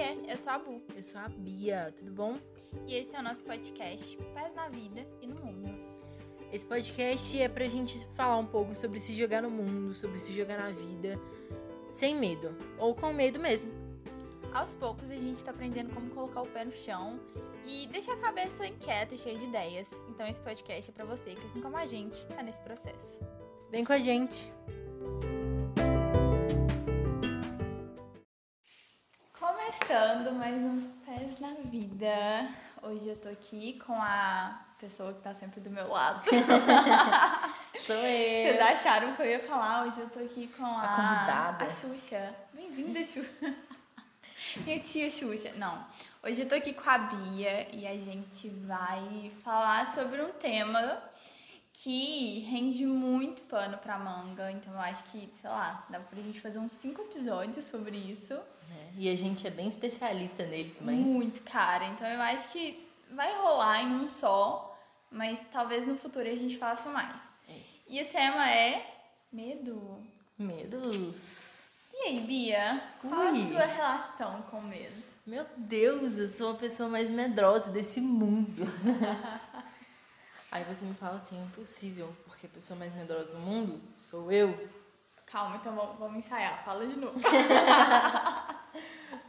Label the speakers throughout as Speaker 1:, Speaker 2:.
Speaker 1: Oiê, eu sou a Bu.
Speaker 2: Eu sou a Bia, tudo bom?
Speaker 1: E esse é o nosso podcast Pés na Vida e no Mundo.
Speaker 2: Esse podcast é pra gente falar um pouco sobre se jogar no mundo, sobre se jogar na vida, sem medo, ou com medo mesmo.
Speaker 1: Aos poucos a gente tá aprendendo como colocar o pé no chão e deixar a cabeça inquieta e cheia de ideias. Então esse podcast é pra você que, assim como a gente, tá nesse processo.
Speaker 2: Vem com a gente!
Speaker 1: Começando mais um Pés na Vida. Hoje eu tô aqui com a pessoa que tá sempre do meu lado.
Speaker 2: Sou eu!
Speaker 1: Vocês acharam que eu ia falar? Hoje eu tô aqui com a,
Speaker 2: A convidada.
Speaker 1: A Xuxa. Bem-vinda, Xuxa. Minha tia Xuxa. Não. Hoje eu tô aqui com a Bia e a gente vai falar sobre um tema que rende muito pano pra manga. Então eu acho que, sei lá, dá pra gente fazer uns cinco episódios sobre isso.
Speaker 2: É, E a gente é bem especialista nele também.
Speaker 1: Muito, cara. Então eu acho que vai rolar em um só, mas talvez no futuro a gente faça mais.
Speaker 2: É.
Speaker 1: E o tema é medo.
Speaker 2: Medos.
Speaker 1: E aí, Bia? Qual a
Speaker 2: Ui.
Speaker 1: sua relação com medo?
Speaker 2: Meu Deus, eu sou a pessoa mais medrosa desse mundo. Aí você me fala assim, é impossível, porque a pessoa mais medrosa do mundo sou eu.
Speaker 1: Calma, então vamos, vamos ensaiar. Fala de novo.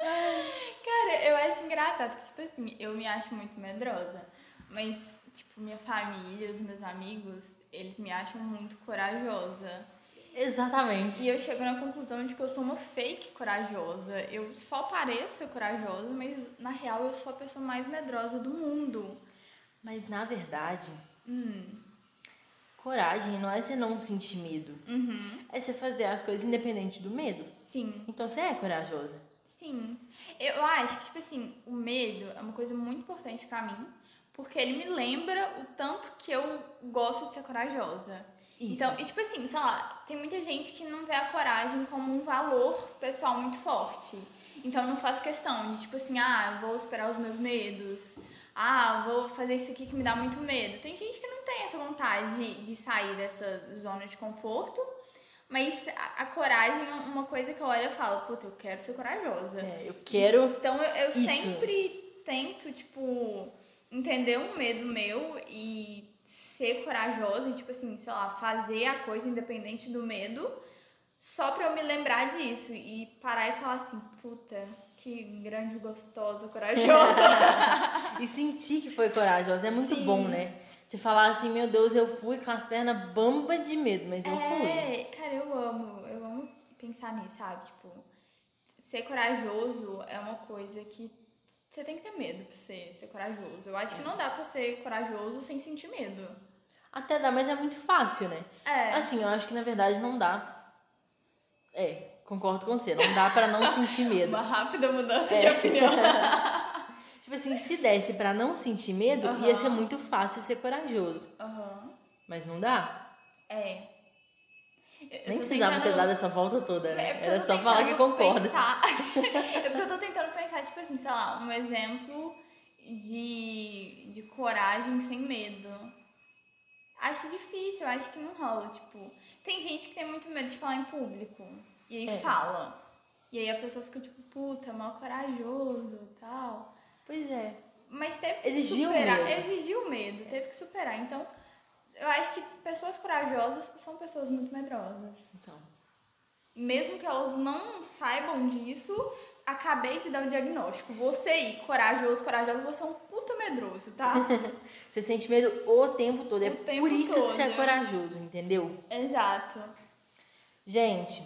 Speaker 1: Cara, eu acho engraçado que, tipo assim, eu me acho muito medrosa. Mas, tipo, minha família, os meus amigos, eles me acham muito corajosa.
Speaker 2: Exatamente.
Speaker 1: E eu chego na conclusão de que eu sou uma fake corajosa. Eu só pareço ser corajosa, mas na real eu sou a pessoa mais medrosa do mundo.
Speaker 2: Mas na verdade,
Speaker 1: Hum.
Speaker 2: coragem não é você não sentir medo.
Speaker 1: Uhum.
Speaker 2: É você fazer as coisas independente do medo.
Speaker 1: Sim.
Speaker 2: Então você é corajosa.
Speaker 1: Sim. Eu acho que, tipo assim, o medo é uma coisa muito importante pra mim, porque ele me lembra o tanto que eu gosto de ser corajosa.
Speaker 2: Isso.
Speaker 1: Então, e tipo assim, sei lá, tem muita gente que não vê a coragem como um valor pessoal muito forte. Então não faz questão de tipo assim, ah, vou superar os meus medos. Ah, vou fazer isso aqui que me dá muito medo. Tem gente que não tem essa vontade de, de sair dessa zona de conforto. Mas a, a coragem é uma coisa que eu olho e falo, puta, eu quero ser corajosa.
Speaker 2: É, eu quero.
Speaker 1: Então eu, eu sempre tento, tipo, entender um medo meu e ser corajosa e, tipo assim, sei lá, fazer a coisa independente do medo, só pra eu me lembrar disso e parar e falar assim, puta, que grande, gostosa, corajosa.
Speaker 2: E sentir que foi corajosa é muito
Speaker 1: Sim.
Speaker 2: bom, né? Você falar assim, meu Deus, eu fui com as pernas bamba de medo, mas eu fui.
Speaker 1: é, cara, eu amo, eu amo pensar nisso, sabe? Tipo, ser corajoso é uma coisa que você tem que ter medo pra ser, ser corajoso. Eu acho que não dá pra ser corajoso sem sentir medo.
Speaker 2: Até dá, mas é muito fácil, né?
Speaker 1: É.
Speaker 2: Assim, eu acho que na verdade não dá. É, concordo com você, não dá pra não sentir medo.
Speaker 1: Uma rápida mudança
Speaker 2: É.
Speaker 1: de opinião.
Speaker 2: Tipo assim, se desse pra não sentir medo,
Speaker 1: Aham.
Speaker 2: ia ser muito fácil ser corajoso.
Speaker 1: Aham.
Speaker 2: Mas não dá.
Speaker 1: É. Eu-
Speaker 2: Nem precisava ter
Speaker 1: tentando-
Speaker 2: dado essa volta toda,
Speaker 1: É
Speaker 2: né?
Speaker 1: porque
Speaker 2: Era só falar que concorda.
Speaker 1: pensar- é porque eu tô tentando pensar, tipo assim, sei lá, um exemplo de, de coragem sem medo. Acho difícil, acho que não rola, tipo. Tem gente que tem muito medo de falar em público. E aí
Speaker 2: É.
Speaker 1: fala. E aí a pessoa fica tipo, puta, mal corajoso tal.
Speaker 2: Pois é.
Speaker 1: Mas teve que
Speaker 2: Exigiu
Speaker 1: superar.
Speaker 2: medo.
Speaker 1: Exigiu medo, teve que superar. Então, eu acho que pessoas corajosas são pessoas muito medrosas.
Speaker 2: Então,
Speaker 1: Mesmo que elas não saibam disso, acabei de dar o diagnóstico. Você aí, corajoso, corajosa, você é um puta medroso, tá?
Speaker 2: você sente medo o tempo todo. é
Speaker 1: O tempo
Speaker 2: por isso que você é
Speaker 1: todo.
Speaker 2: corajoso, entendeu?
Speaker 1: Exato.
Speaker 2: Gente,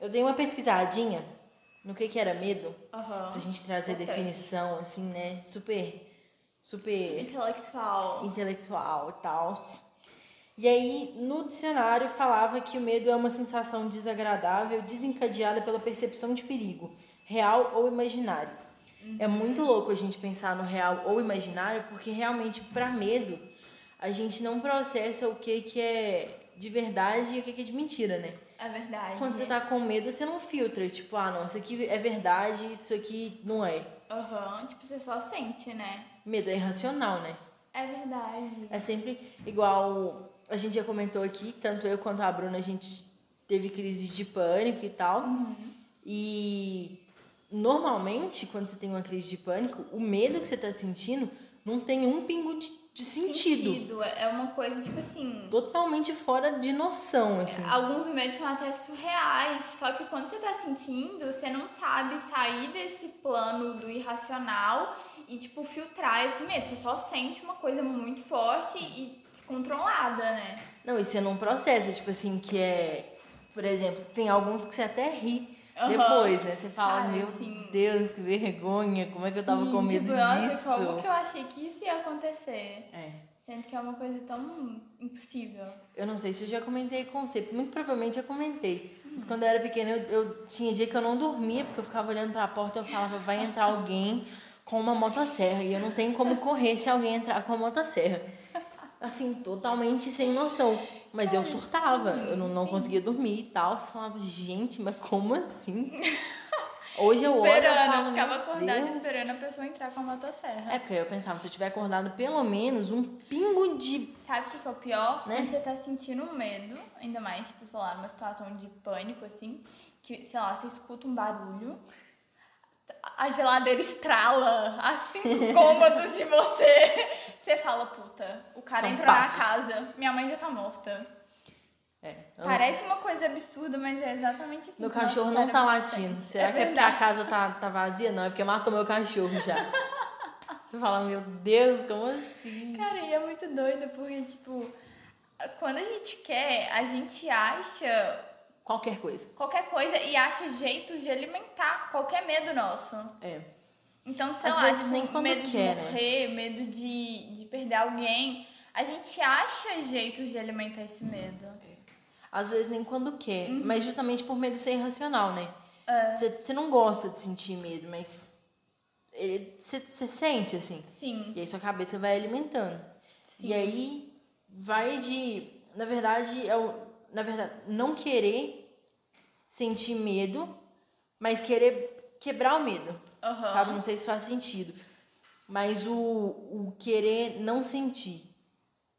Speaker 2: eu dei uma pesquisadinha no que que era medo,
Speaker 1: Aham.
Speaker 2: pra gente trazer
Speaker 1: Importante.
Speaker 2: definição, assim, né? Super, super
Speaker 1: Intelectual.
Speaker 2: intelectual e tal. E aí, no dicionário, falava que o medo é uma sensação desagradável desencadeada pela percepção de perigo, real ou imaginário. É muito louco a gente pensar no real ou imaginário, porque realmente, para medo, a gente não processa o que, que é de verdade e o que, é de mentira, né?
Speaker 1: É verdade.
Speaker 2: Quando você tá com medo, você não filtra, tipo, ah, não, isso aqui é verdade, isso aqui não é.
Speaker 1: Aham. Tipo, você só sente, né?
Speaker 2: Medo é irracional, né?
Speaker 1: É verdade.
Speaker 2: É sempre igual a gente já comentou aqui, tanto eu quanto a Bruna, a gente teve crise de pânico e tal. E normalmente, quando você tem uma crise de pânico, o medo que você tá sentindo não tem um pingo de, de sentido.
Speaker 1: É uma coisa, tipo assim.
Speaker 2: Totalmente fora de noção, assim.
Speaker 1: Alguns medos são até surreais. Só que quando você tá sentindo, você não sabe sair desse plano do irracional e, tipo, filtrar esse medo. Você só sente uma coisa muito forte e descontrolada, né?
Speaker 2: Não, isso é num processo, tipo assim, que é. Por exemplo, tem alguns que você até ri. Uhum. Depois, né? Você fala, Cara, meu sim. Deus, que vergonha, como é que eu tava sim, com medo
Speaker 1: tipo,
Speaker 2: disso?
Speaker 1: Como que eu achei que isso ia acontecer? É. Sendo que é uma coisa tão impossível.
Speaker 2: Eu não sei se eu já comentei com você, muito provavelmente eu comentei. Mas quando eu era pequena, eu, eu tinha dia que eu não dormia, porque eu ficava olhando para a porta e eu falava, vai entrar alguém com uma motosserra. E eu não tenho como correr se alguém entrar com uma motosserra. Assim, totalmente sem noção. Mas eu surtava, eu não, não conseguia dormir e tal. Eu falava, gente, mas como assim? Hoje eu olho e
Speaker 1: falo, eu ficava acordada esperando a pessoa entrar com a motosserra.
Speaker 2: É, porque eu pensava, se eu tiver acordado pelo menos um pingo de...
Speaker 1: Sabe o que, que é o pior? Né? Quando você tá sentindo medo, ainda mais, tipo, sei lá, numa situação de pânico, assim, que, sei lá, você escuta um barulho, a geladeira estrala a cinco cômodos de você. Você fala, puta, o cara São entrou passos. na casa, minha mãe já tá morta. É, Parece uma coisa absurda, mas é exatamente assim.
Speaker 2: Meu cachorro não tá latindo. Será é que é porque a casa tá, tá vazia? Não, é porque matou meu cachorro já. Você fala, meu Deus, como assim?
Speaker 1: Cara, e é muito doido, porque, tipo, quando a gente quer, a gente acha
Speaker 2: Qualquer coisa.
Speaker 1: Qualquer coisa e acha jeitos de alimentar qualquer medo nosso.
Speaker 2: É.
Speaker 1: Então, sei Às lá, vezes, tipo, nem quando medo quer, de né? morrer, né? medo de, de perder alguém. A gente acha jeitos de alimentar esse medo. É.
Speaker 2: Às vezes nem quando quer, uhum. mas justamente por medo de ser irracional, né? Você é. não gosta de sentir medo, mas você sente, assim.
Speaker 1: Sim.
Speaker 2: E aí sua cabeça vai alimentando. Sim. E aí vai de. Na verdade, é o, na verdade, não querer sentir medo, mas querer quebrar o medo. Uhum. Sabe? Não sei se faz sentido. Mas o, o querer não sentir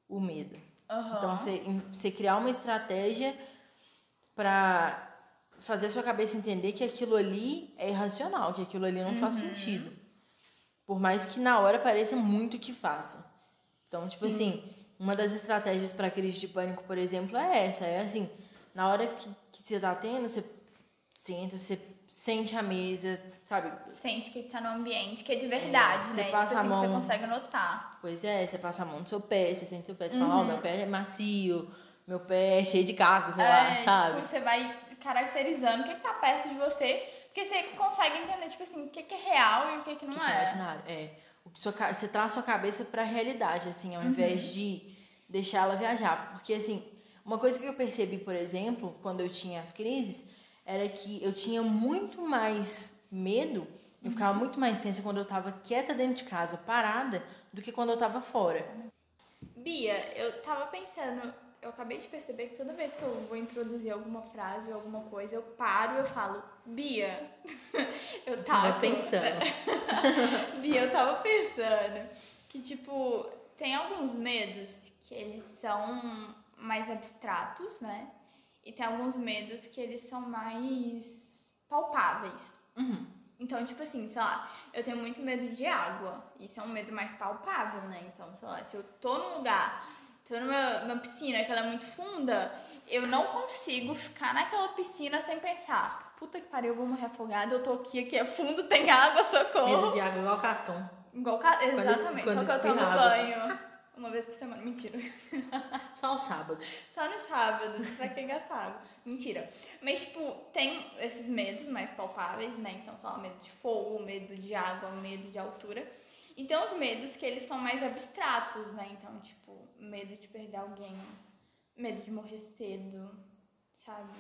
Speaker 2: o medo. Uhum. Então, você, você criar uma estratégia para fazer sua cabeça entender que aquilo ali é irracional, que aquilo ali não uhum. faz sentido. Por mais que na hora pareça muito que faça. Então, tipo Sim. assim, uma das estratégias para crise de pânico, por exemplo, é essa. É assim, na hora que, que você tá tendo, você senta, você sente a mesa, sabe?
Speaker 1: Sente que está no ambiente, que é de verdade, é, você né? Passa tipo assim, a mão... você consegue notar.
Speaker 2: Pois é, você passa a mão no seu pé, você sente seu pé, você uhum. fala, ó, oh, meu pé é macio, meu pé é cheio de casca, sei é, lá, sabe?
Speaker 1: Tipo, você vai caracterizando o que, que tá perto de você, porque você consegue entender, tipo assim, o que, que é real e o que, que não que é. Que é
Speaker 2: imaginário, é. Você traz sua cabeça para a realidade, assim, ao uhum. invés de deixar ela viajar. Porque, assim, uma coisa que eu percebi, por exemplo, quando eu tinha as crises, era que eu tinha muito mais medo, eu ficava uhum. muito mais tensa quando eu estava quieta dentro de casa, parada, do que quando eu estava fora.
Speaker 1: Bia, eu tava pensando, eu acabei de perceber que toda vez que eu vou introduzir alguma frase ou alguma coisa, eu paro e eu falo, Bia, eu tava
Speaker 2: pensando.
Speaker 1: Bia, eu tava pensando que, tipo, tem alguns medos que eles são mais abstratos, né? E tem alguns medos que eles são mais palpáveis.
Speaker 2: Uhum.
Speaker 1: Então, tipo assim, sei lá, eu tenho muito medo de água. Isso é um medo mais palpável, né? Então, sei lá, se eu tô num lugar tô numa, numa piscina que ela é muito funda, eu não consigo ficar naquela piscina sem pensar, puta que pariu, eu vou morrer afogada, eu tô aqui, aqui é fundo, tem água, socorro.
Speaker 2: Medo de água igual cascão.
Speaker 1: Igual ca... Exatamente, quando, só que eu tomo banho. Uma vez por semana, mentira.
Speaker 2: Só aos sábados.
Speaker 1: Só nos sábados, pra quem gasta água. Mentira. Mas, tipo, tem esses medos mais palpáveis, né? Então, só medo de fogo, medo de água, medo de altura. E tem os medos que eles são mais abstratos, né? Então, tipo, medo de perder alguém, medo de morrer cedo, sabe?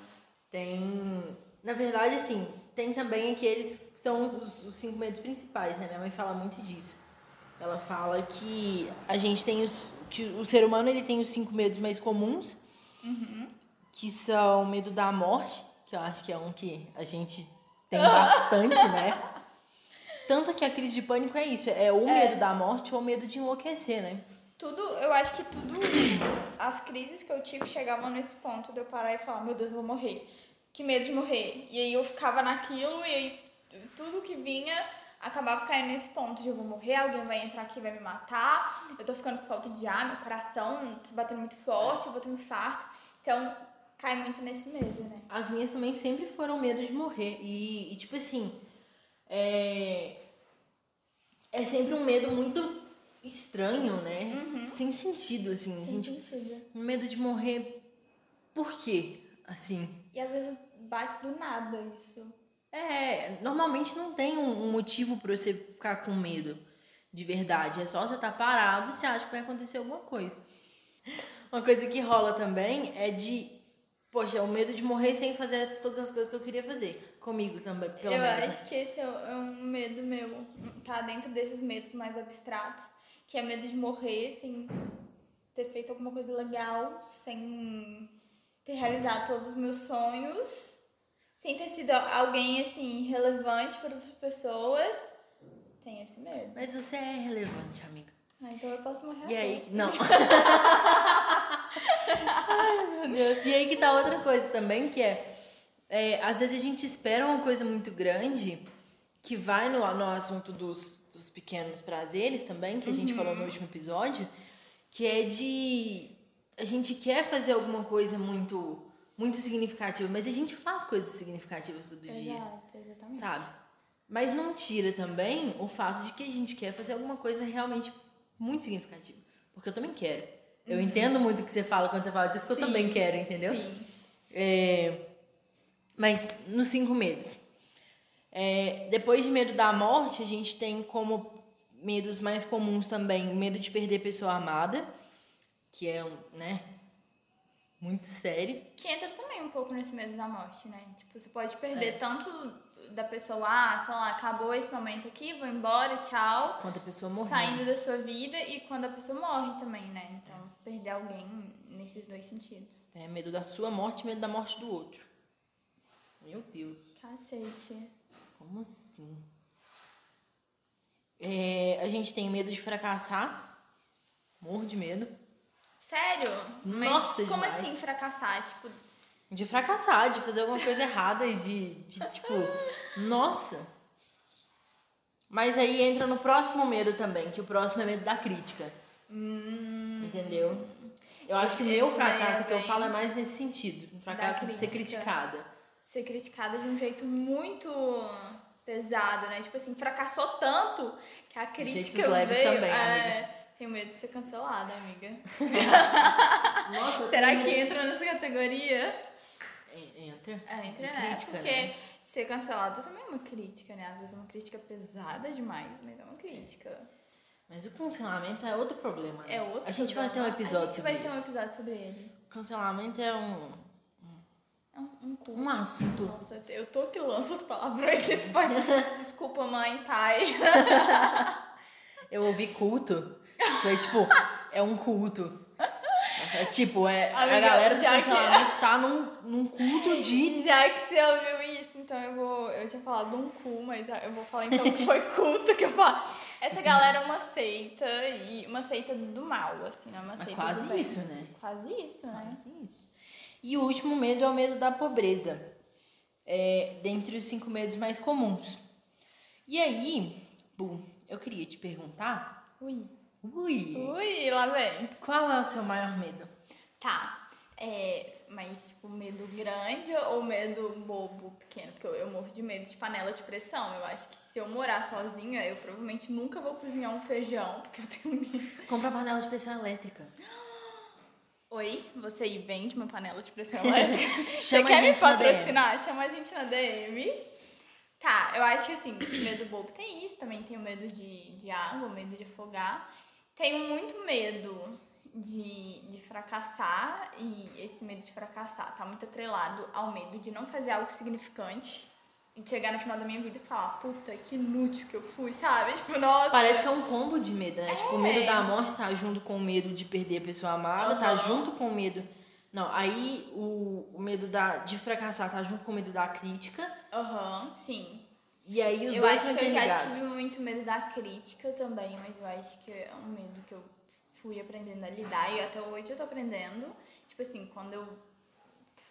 Speaker 2: Tem. Na verdade, assim, tem também aqueles que são os, os, cinco medos principais, né? Minha mãe fala muito disso. Ela fala que a gente tem os. que o ser humano ele tem os cinco medos mais comuns,
Speaker 1: uhum.
Speaker 2: que são o medo da morte, que eu acho que é um que a gente tem bastante, né? Tanto que a crise de pânico é isso, é o é. medo da morte ou o medo de enlouquecer, né?
Speaker 1: Tudo, eu acho que tudo, as crises que eu tive chegavam nesse ponto de eu parar e falar, meu Deus, eu vou morrer. Que medo de morrer. E aí eu ficava naquilo e aí tudo que vinha acabava caindo nesse ponto de eu vou morrer, alguém vai entrar aqui e vai me matar, eu tô ficando com falta de ar, meu coração tá batendo muito forte, eu vou ter um infarto. Então, cai muito nesse medo, né?
Speaker 2: As minhas também sempre foram medo de morrer. E, e tipo assim, é... é sempre um medo muito estranho, né?
Speaker 1: Uhum.
Speaker 2: Sem sentido, assim.
Speaker 1: Sem
Speaker 2: gente,
Speaker 1: sentido.
Speaker 2: um medo de morrer. Por quê? Assim.
Speaker 1: E às vezes bate do nada isso.
Speaker 2: É, normalmente não tem um, motivo para você ficar com medo de verdade. É só você estar tá parado e você acha que vai acontecer alguma coisa. Uma coisa que rola também é de, poxa, o medo de morrer sem fazer todas as coisas que eu queria fazer. Comigo também, pelo
Speaker 1: eu
Speaker 2: menos. né?
Speaker 1: acho que esse é é um medo meu. Tá dentro desses medos mais abstratos, que é medo de morrer sem ter feito alguma coisa legal, sem ter realizado todos os meus sonhos, sem ter sido alguém assim relevante para outras pessoas. Tem esse medo.
Speaker 2: Mas você é relevante, amiga.
Speaker 1: Ah, então eu posso morrer
Speaker 2: E aí,
Speaker 1: agora.
Speaker 2: não. Ai, meu Deus. E aí que tá outra coisa também, que é, é, às vezes a gente espera uma coisa muito grande que vai no, no assunto dos, dos pequenos prazeres também, que a gente falou no último episódio, que é de a gente quer fazer alguma coisa muito muito significativa, mas a gente faz coisas significativas todo dia
Speaker 1: Exato, exatamente.
Speaker 2: sabe? Mas não tira também o fato de que a gente quer fazer alguma coisa realmente muito significativa. Porque eu também quero. Eu entendo muito o que você fala quando você fala disso, porque eu
Speaker 1: Sim.
Speaker 2: também quero, entendeu?
Speaker 1: Sim.
Speaker 2: É, mas nos cinco medos. É, depois de medo da morte, a gente tem como medos mais comuns também medo de perder pessoa amada, que é um, né, muito sério.
Speaker 1: Que entra também um pouco nesse medo da morte, né? Tipo, você pode perder tanto da pessoa, ah, sei lá, acabou esse momento aqui, vou embora, tchau.
Speaker 2: Quando a pessoa morrer.
Speaker 1: Saindo da sua vida e quando a pessoa morre também, né? Então, perder alguém nesses dois sentidos.
Speaker 2: É medo da sua morte e medo da morte do outro. Meu Deus.
Speaker 1: Cacete.
Speaker 2: Como assim? É, a gente tem medo de fracassar. Morro de medo.
Speaker 1: Sério? Mas
Speaker 2: Nossa,
Speaker 1: como
Speaker 2: demais.
Speaker 1: assim fracassar? Tipo,
Speaker 2: De fracassar, de fazer alguma coisa errada e de, de, tipo, nossa. Mas aí entra no próximo medo também, que o próximo é medo da crítica. Entendeu? Eu acho que o meu fracasso
Speaker 1: daí
Speaker 2: que eu
Speaker 1: é
Speaker 2: falo é mais nesse sentido. Um fracasso de ser criticada.
Speaker 1: ser criticada de um jeito muito pesado, né? Tipo assim, fracassou tanto que a
Speaker 2: jeitos
Speaker 1: crítica
Speaker 2: leves
Speaker 1: veio...
Speaker 2: também,
Speaker 1: é, Tenho medo de ser cancelada, amiga.
Speaker 2: Nossa,
Speaker 1: Será que entra nessa categoria?
Speaker 2: Entra.
Speaker 1: É, entra,
Speaker 2: De
Speaker 1: né?
Speaker 2: crítica,
Speaker 1: Porque
Speaker 2: né?
Speaker 1: ser cancelado também é uma crítica, né? Às vezes é uma crítica pesada demais, mas é uma crítica.
Speaker 2: Mas o cancelamento é outro problema. Né?
Speaker 1: É outro
Speaker 2: A gente vai ter um
Speaker 1: problema.
Speaker 2: episódio
Speaker 1: A gente
Speaker 2: sobre
Speaker 1: vai ter um
Speaker 2: isso.
Speaker 1: episódio sobre ele.
Speaker 2: Cancelamento é um,
Speaker 1: É um, um cu.
Speaker 2: um assunto.
Speaker 1: Nossa, eu tô que lanço os palavrões nesse podcast. Desculpa, mãe, pai.
Speaker 2: Eu ouvi culto. Foi tipo, é um culto. É tipo, é, a
Speaker 1: Amiga,
Speaker 2: galera do
Speaker 1: já que-
Speaker 2: cancelamento tá num, num culto de.
Speaker 1: Já que você ouviu isso, então eu vou. Eu tinha falado um cu, mas eu vou falar então que foi culto que eu falo. Essa galera é uma seita e uma seita do mal, assim, né? Uma
Speaker 2: Mas
Speaker 1: seita
Speaker 2: quase isso, né?
Speaker 1: Quase isso, né?
Speaker 2: Quase isso. E o último medo é o medo da pobreza. É, dentre os cinco medos mais comuns. E aí, Bu, eu queria te perguntar.
Speaker 1: Ui.
Speaker 2: Ui!
Speaker 1: Ui, lá vem.
Speaker 2: Qual é o seu maior medo?
Speaker 1: Tá. É, mas, tipo, medo grande ou medo bobo, pequeno? Porque eu, eu morro de medo de panela de pressão. Eu acho que se eu morar sozinha, eu provavelmente nunca vou cozinhar um feijão, porque eu tenho medo.
Speaker 2: Comprar panela de pressão elétrica.
Speaker 1: Oi, você aí vende uma panela de pressão elétrica? você quer me patrocinar? Chama a gente na DM. Tá, eu acho que assim, medo bobo tem isso, também tenho medo de, de água, medo de afogar. Tenho muito medo de, de fracassar e esse medo de fracassar tá muito atrelado ao medo de não fazer algo significante e chegar no final da minha vida e falar, puta, que inútil que eu fui, sabe? Tipo, nossa.
Speaker 2: Parece que é um combo de medo, né? Tipo, o medo
Speaker 1: É.
Speaker 2: da morte tá junto com o medo de perder a pessoa amada, tá
Speaker 1: Aham.
Speaker 2: junto com o medo. Não, aí o, o medo da, de fracassar tá junto com o medo da crítica.
Speaker 1: Aham, sim.
Speaker 2: E aí os
Speaker 1: eu
Speaker 2: dois
Speaker 1: acho que eu já tive muito medo da crítica também, mas eu acho que é um medo que eu fui aprendendo a lidar e até hoje eu tô aprendendo. Tipo assim, quando eu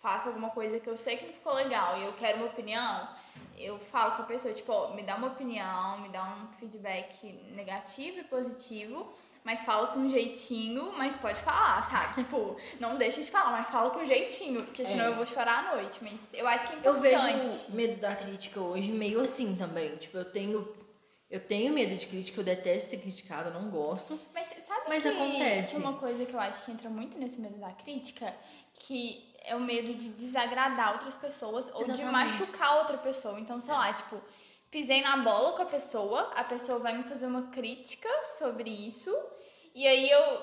Speaker 1: faço alguma coisa que eu sei que não ficou legal e eu quero uma opinião, eu falo com a pessoa, tipo, ó, me dá uma opinião, me dá um feedback negativo e positivo, mas fala com jeitinho, mas pode falar, sabe? tipo, não deixa de falar, mas fala com jeitinho, porque senão
Speaker 2: É.
Speaker 1: eu vou chorar à noite. Mas eu acho que é
Speaker 2: Eu
Speaker 1: importante.
Speaker 2: vejo o medo da crítica hoje meio assim também. Tipo, eu tenho. Eu tenho medo de crítica, eu detesto ser criticada, eu não gosto.
Speaker 1: Mas sabe
Speaker 2: Mas
Speaker 1: que,
Speaker 2: acontece.
Speaker 1: que uma coisa que eu acho que entra muito nesse medo da crítica, que é o medo de desagradar outras pessoas ou de
Speaker 2: Exatamente.
Speaker 1: machucar outra pessoa. Então, sei lá, tipo, pisei na bola com a pessoa, a pessoa vai me fazer uma crítica sobre isso, e aí eu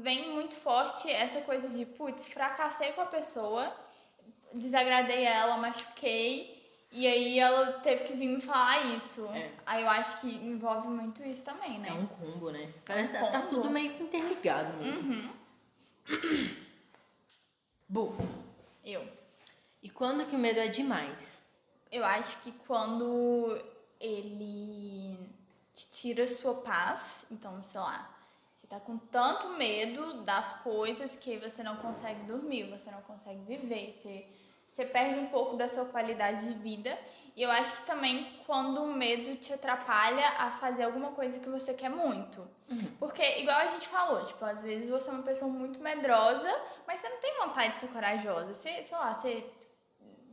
Speaker 1: vem muito forte essa coisa de, putz, fracassei com a pessoa, desagradei ela, machuquei, e aí ela teve que vir me falar isso.
Speaker 2: É.
Speaker 1: Aí eu acho que envolve muito isso também, né?
Speaker 2: É um combo, né? Parece
Speaker 1: É um
Speaker 2: tá
Speaker 1: combo.
Speaker 2: tudo meio que interligado mesmo.
Speaker 1: Uhum.
Speaker 2: Bom,
Speaker 1: Eu.
Speaker 2: e quando que o medo é demais?
Speaker 1: Eu acho que quando ele te tira sua paz, então, sei lá, tá com tanto medo das coisas que você não consegue dormir, você não consegue viver, você, você perde um pouco da sua qualidade de vida. E eu acho que também quando o medo te atrapalha a fazer alguma coisa que você quer muito. Porque, igual a gente falou, tipo, às vezes você é uma pessoa muito medrosa, mas você não tem vontade de ser corajosa. Você, sei lá, você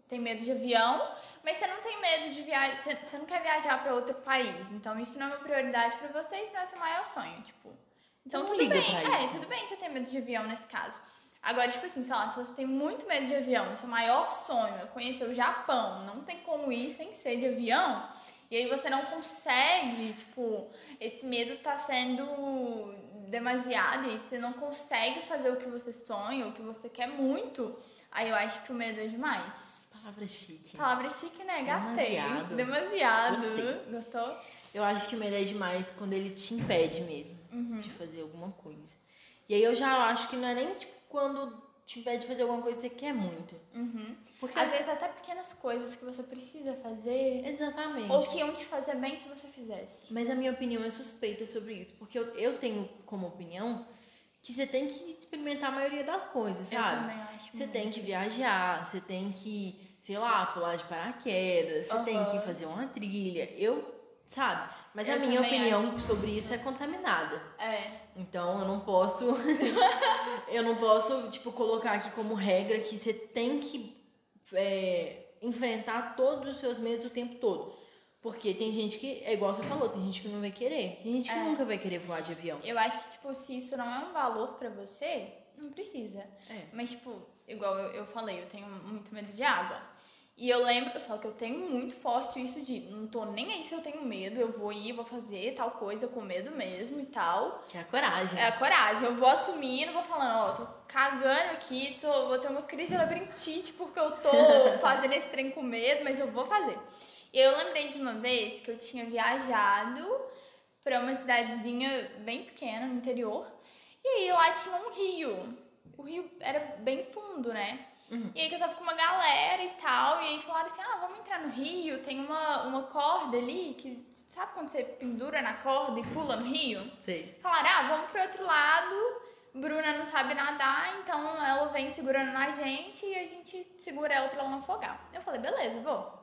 Speaker 1: tem medo de avião, mas você não tem medo de viajar, você, você não quer viajar para outro país. Então isso não é uma prioridade para você, isso não é seu maior sonho, tipo. Então
Speaker 2: Não
Speaker 1: tudo
Speaker 2: liga
Speaker 1: bem,
Speaker 2: pra
Speaker 1: é,
Speaker 2: isso.
Speaker 1: tudo bem você ter medo de avião nesse caso. Agora, tipo assim, sei lá, se você tem muito medo de avião, seu maior sonho é conhecer o Japão, não tem como ir sem ser de avião, e aí você não consegue, tipo, esse medo tá sendo demasiado e você não consegue fazer o que você sonha, o que você quer muito, aí eu acho que o medo é demais.
Speaker 2: Palavra chique.
Speaker 1: Palavra chique, né? Gastei.
Speaker 2: Demasiado.
Speaker 1: Demasiado.
Speaker 2: Gostei.
Speaker 1: Gostou?
Speaker 2: Eu acho que o medo é demais quando ele te impede mesmo
Speaker 1: Uhum.
Speaker 2: de fazer alguma coisa. E aí eu já acho que não é nem tipo quando te impede de fazer alguma coisa que você quer muito.
Speaker 1: Uhum.
Speaker 2: Porque
Speaker 1: Às vezes até pequenas coisas que você precisa fazer
Speaker 2: Exatamente.
Speaker 1: ou que iam te fazer bem se você fizesse.
Speaker 2: Mas a minha opinião é suspeita sobre isso. Porque eu, eu tenho como opinião que você tem que experimentar a maioria das coisas,
Speaker 1: Eu
Speaker 2: sabe?
Speaker 1: também acho.
Speaker 2: Você
Speaker 1: muito.
Speaker 2: tem que viajar, você tem que, sei lá, pular de paraquedas, você tem
Speaker 1: Aham.
Speaker 2: que fazer uma trilha. Eu, sabe? Mas a
Speaker 1: Eu
Speaker 2: minha
Speaker 1: também
Speaker 2: opinião
Speaker 1: acho
Speaker 2: sobre isso é contaminada.
Speaker 1: É.
Speaker 2: Então eu não posso. eu não posso, tipo, colocar aqui como regra que você tem que é, enfrentar todos os seus medos o tempo todo. Porque tem gente que, é igual você falou, tem gente que não vai querer. Tem gente que
Speaker 1: É.
Speaker 2: nunca vai querer voar de avião.
Speaker 1: Eu acho que, tipo, se isso não é um valor pra você, não precisa.
Speaker 2: É.
Speaker 1: Mas, tipo, igual eu, eu falei, eu tenho muito medo de água. E eu lembro, só que eu tenho muito forte isso de não tô nem aí se eu tenho medo, eu vou ir, vou fazer tal coisa com medo mesmo e tal.
Speaker 2: Que é a coragem.
Speaker 1: É a coragem, eu vou assumir, não vou falando, ó, tô cagando aqui, tô, vou ter uma crise de labirintite porque eu tô fazendo esse trem com medo, mas eu vou fazer. E eu lembrei de uma vez que eu tinha viajado pra uma cidadezinha bem pequena no interior, e aí lá tinha um rio. O rio era bem fundo, né? E aí que eu tava com uma galera e tal, e aí falaram assim, ah, vamos entrar no rio, tem uma, uma corda ali, que sabe quando você pendura na corda e pula no rio?
Speaker 2: Sei.
Speaker 1: Falaram, ah, vamos pro outro lado. Bruna não sabe nadar, então ela vem segurando na gente e a gente segura ela pra ela não afogar. Eu falei, beleza, vou.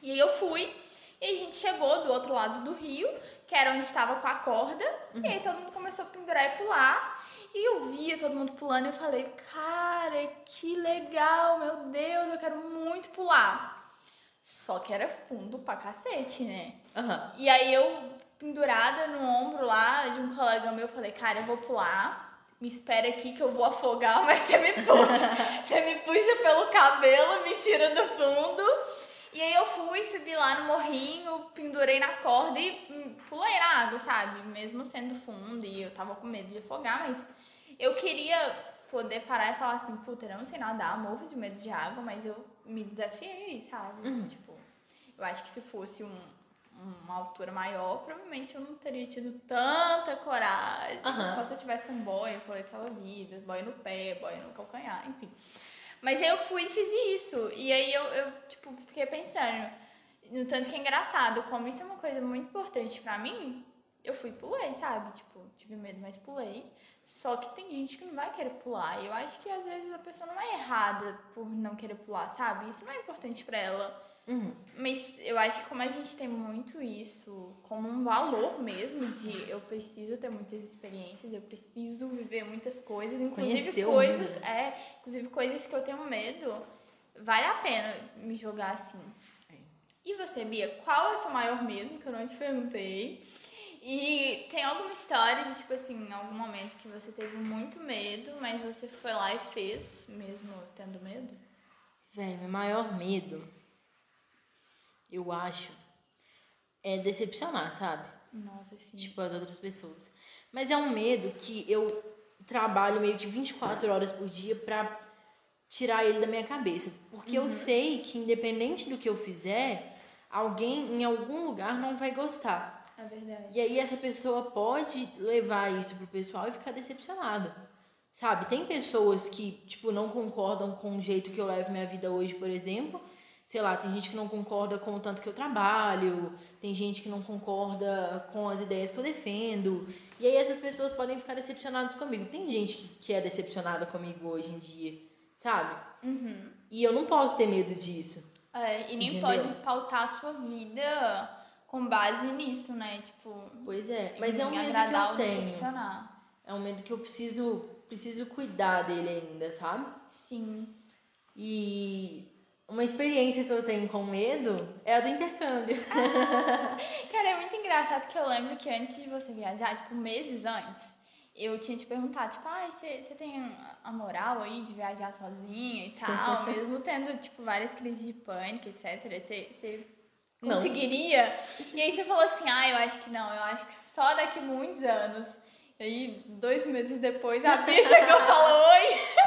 Speaker 1: E aí eu fui e a gente chegou do outro lado do rio, que era onde estava com a corda, e aí todo mundo começou a pendurar e pular. E eu via todo mundo pulando e eu falei, cara, que legal, meu Deus, eu quero muito pular. Só que era fundo pra cacete, né?
Speaker 2: Aham.
Speaker 1: E aí eu, pendurada no ombro lá de um colega meu, falei, cara, eu vou pular. Me espera aqui que eu vou afogar, mas você me puxa. você me puxa pelo cabelo, me tira do fundo. E aí eu fui, subi lá no morrinho, pendurei na corda e hum, pulei na água, sabe? Mesmo sendo fundo e eu tava com medo de afogar, mas eu queria poder parar e falar assim, puta, eu não sei nadar, morro de medo de água, mas eu me desafiei, sabe? Tipo, eu acho que se fosse um, uma altura maior, provavelmente eu não teria tido tanta coragem.
Speaker 2: Aham.
Speaker 1: Só se eu tivesse com boia, colete salva-vidas, boia no pé, boia no calcanhar, enfim. Mas eu fui e fiz isso. E aí eu, eu tipo, fiquei pensando, no tanto que é engraçado, como isso é uma coisa muito importante pra mim, eu fui e pulei, sabe? Tipo, tive medo, mas pulei. Só que tem gente que não vai querer pular. E eu acho que às vezes a pessoa não é errada por não querer pular, sabe? Isso não é importante pra ela
Speaker 2: Uhum.
Speaker 1: Mas eu acho que como a gente tem muito isso como um valor mesmo de eu preciso ter muitas experiências, eu preciso viver muitas coisas, inclusive
Speaker 2: Conhecer
Speaker 1: coisas, é, inclusive coisas que eu tenho medo, vale a pena me jogar assim.
Speaker 2: É.
Speaker 1: E você, Bia, qual é o seu maior medo que eu não te perguntei? E tem alguma história de, tipo assim, em algum momento que você teve muito medo, mas você foi lá e fez, mesmo tendo medo?
Speaker 2: Véi, meu maior medo, eu acho, é decepcionar, sabe?
Speaker 1: Nossa, sim.
Speaker 2: Tipo, as outras pessoas. Mas é um medo que eu trabalho meio que 24 horas por dia pra tirar ele da minha cabeça. Porque eu sei que, independente do que eu fizer, alguém em algum lugar não vai gostar.
Speaker 1: É verdade.
Speaker 2: E aí essa pessoa pode levar isso pro pessoal e ficar decepcionada. Sabe? Tem pessoas que, tipo, não concordam com o jeito que eu levo minha vida hoje, por exemplo. Sei lá, tem gente que não concorda com o tanto que eu trabalho, tem gente que não concorda com as ideias que eu defendo. E aí essas pessoas podem ficar decepcionadas comigo. Tem gente que, que é decepcionada comigo hoje em dia, sabe?
Speaker 1: Uhum.
Speaker 2: E eu não posso ter medo disso.
Speaker 1: É, e nem
Speaker 2: Entendeu?
Speaker 1: pode pautar a sua vida com base nisso, né? Tipo,
Speaker 2: Pois é, mas é um medo
Speaker 1: agradar
Speaker 2: que eu tenho.
Speaker 1: decepcionar.
Speaker 2: É um medo que eu preciso, preciso cuidar dele ainda, sabe?
Speaker 1: Sim.
Speaker 2: E uma experiência que eu tenho com medo é a do intercâmbio.
Speaker 1: Cara, é muito engraçado que eu lembro que antes de você viajar, tipo, meses antes, eu tinha te perguntado, tipo, ah, você tem a moral aí de viajar sozinha e tal, mesmo tendo, tipo, várias crises de pânico, etc. Você, você
Speaker 2: Não.
Speaker 1: conseguiria? E aí você falou assim, ah, eu acho que não, eu acho que só daqui muitos anos. E aí, dois meses depois, a Bia chegou e falou, oi,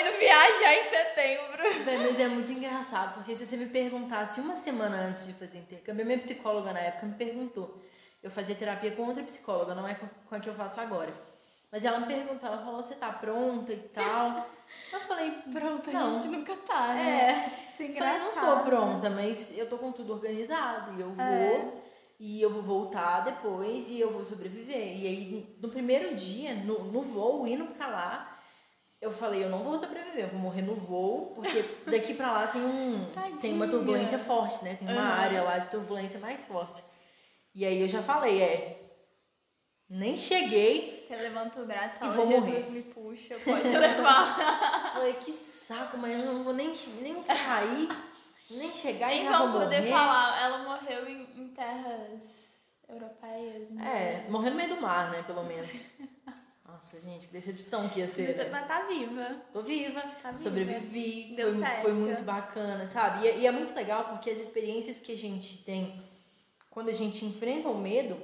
Speaker 1: indo viajar em setembro.
Speaker 2: Mas é muito engraçado, porque se você me perguntasse uma semana antes de fazer intercâmbio, minha psicóloga na época me perguntou. Eu fazia terapia com outra psicóloga, não é com a que eu faço agora. Mas ela me perguntou, ela falou, você tá pronta e tal? Eu falei,
Speaker 1: Pronto, a
Speaker 2: Não.
Speaker 1: gente nunca tá, né?
Speaker 2: é.
Speaker 1: Isso é
Speaker 2: Eu falei, não
Speaker 1: engraçado.
Speaker 2: tô pronta, mas eu tô com tudo organizado e eu vou.
Speaker 1: É.
Speaker 2: E eu vou voltar depois e eu vou sobreviver. E aí, no primeiro dia, no, no voo, indo pra lá, eu falei, eu não vou sobreviver, eu vou morrer no voo, porque daqui pra lá tem um tem uma turbulência forte, né? Tem uma
Speaker 1: Aham.
Speaker 2: área lá de turbulência mais forte. E aí eu já falei, é, nem cheguei,
Speaker 1: Você levanta o braço e
Speaker 2: E
Speaker 1: fala,
Speaker 2: vou
Speaker 1: Jesus
Speaker 2: morrer.
Speaker 1: me puxa, pode levar.
Speaker 2: falei, que saco, mas eu não vou nem, nem sair, nem chegar e
Speaker 1: Nem
Speaker 2: já vou
Speaker 1: vamos poder
Speaker 2: morrer.
Speaker 1: falar, ela morreu em, em terras europeias. né?
Speaker 2: É, morrer no meio do mar, né, pelo menos. Nossa, gente, que decepção que ia ser.
Speaker 1: Vai estar viva.
Speaker 2: Tô viva,
Speaker 1: Tá viva.
Speaker 2: sobrevivi,
Speaker 1: Deu
Speaker 2: foi,
Speaker 1: certo.
Speaker 2: foi muito bacana, sabe? E, é- e é muito legal porque as experiências que a gente tem quando a gente enfrenta o medo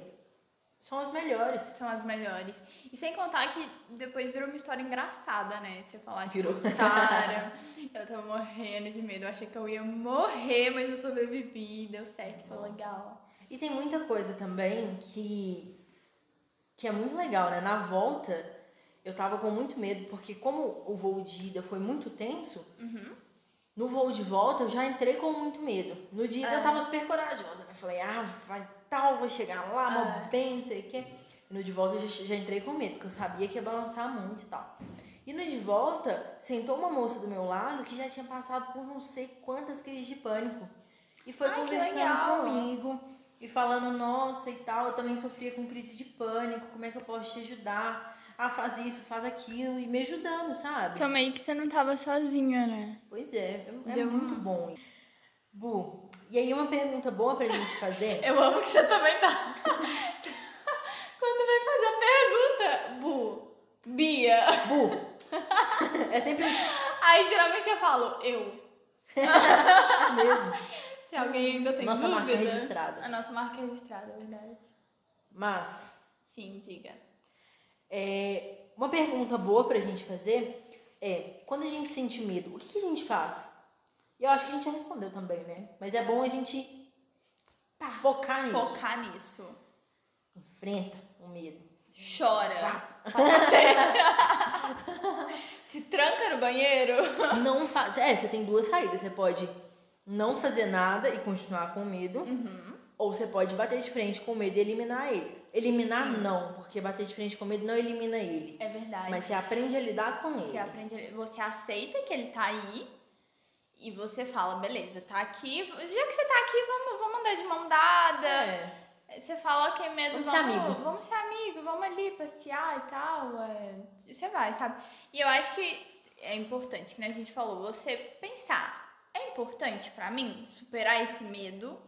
Speaker 2: são as melhores.
Speaker 1: São as melhores. E sem contar que depois virou uma história engraçada, né? Você falar, tipo,
Speaker 2: Virou.
Speaker 1: cara, eu tava morrendo de medo. Eu achei que eu ia morrer, mas eu sobrevivi. Deu certo, foi
Speaker 2: Nossa.
Speaker 1: legal.
Speaker 2: E tem muita coisa também que, que é muito legal, né? Na volta, eu tava com muito medo, porque como o voo de ida foi muito tenso,
Speaker 1: Uhum.
Speaker 2: no voo de volta eu já entrei com muito medo. No dia
Speaker 1: É.
Speaker 2: eu tava super corajosa, né? Falei, ah, vai tal, vou chegar lá, mó
Speaker 1: É.
Speaker 2: bem, não sei o quê. No de volta eu já, já entrei com medo, porque eu sabia que ia balançar muito e tal. E no de volta, sentou uma moça do meu lado que já tinha passado por não sei quantas crises de pânico. E foi
Speaker 1: Ai,
Speaker 2: conversando comigo e falando, nossa e tal, eu também sofria com crise de pânico, como é que eu posso te ajudar? Ah, faz isso, faz aquilo, e me ajudando, sabe?
Speaker 1: Também que você não tava sozinha, né?
Speaker 2: Pois é, é, é
Speaker 1: Deu
Speaker 2: muito bom. Bu, e aí uma pergunta boa pra gente fazer.
Speaker 1: Eu amo que você também tá. Quando vai fazer a pergunta, Bu, Bia.
Speaker 2: Bu, é sempre
Speaker 1: Aí geralmente eu falo, eu.
Speaker 2: mesmo.
Speaker 1: Se alguém ainda tem
Speaker 2: Nossa
Speaker 1: dúvida.
Speaker 2: marca registrada.
Speaker 1: A nossa marca registrada, é verdade.
Speaker 2: Mas,
Speaker 1: Sim, diga.
Speaker 2: é, uma pergunta boa pra gente fazer é, quando a gente sente medo, o que, que a gente faz? E eu acho que a gente já respondeu também, né? Mas é bom a gente focar nisso.
Speaker 1: Focar nisso.
Speaker 2: Enfrenta o medo.
Speaker 1: Chora. Se tranca no banheiro.
Speaker 2: Não faz. É, você tem duas saídas. Você pode não fazer nada e continuar com medo.
Speaker 1: Uhum.
Speaker 2: Ou você pode bater de frente com medo e eliminar ele. Eliminar
Speaker 1: Sim.
Speaker 2: não, porque bater de frente com medo não elimina ele.
Speaker 1: É verdade.
Speaker 2: Mas você aprende a lidar com
Speaker 1: Você
Speaker 2: ele.
Speaker 1: aprende, você aceita que ele tá aí e você fala, beleza, tá aqui, já que você tá aqui, vamos, vamos andar de mão dada.
Speaker 2: É.
Speaker 1: Você fala, ok, medo,
Speaker 2: Vamos
Speaker 1: vamos,
Speaker 2: ser amigo.
Speaker 1: vamos ser amigo, vamos ali passear e tal. é, você vai, sabe? E eu acho que é importante, que né, a gente falou, você pensar, é importante pra mim superar esse medo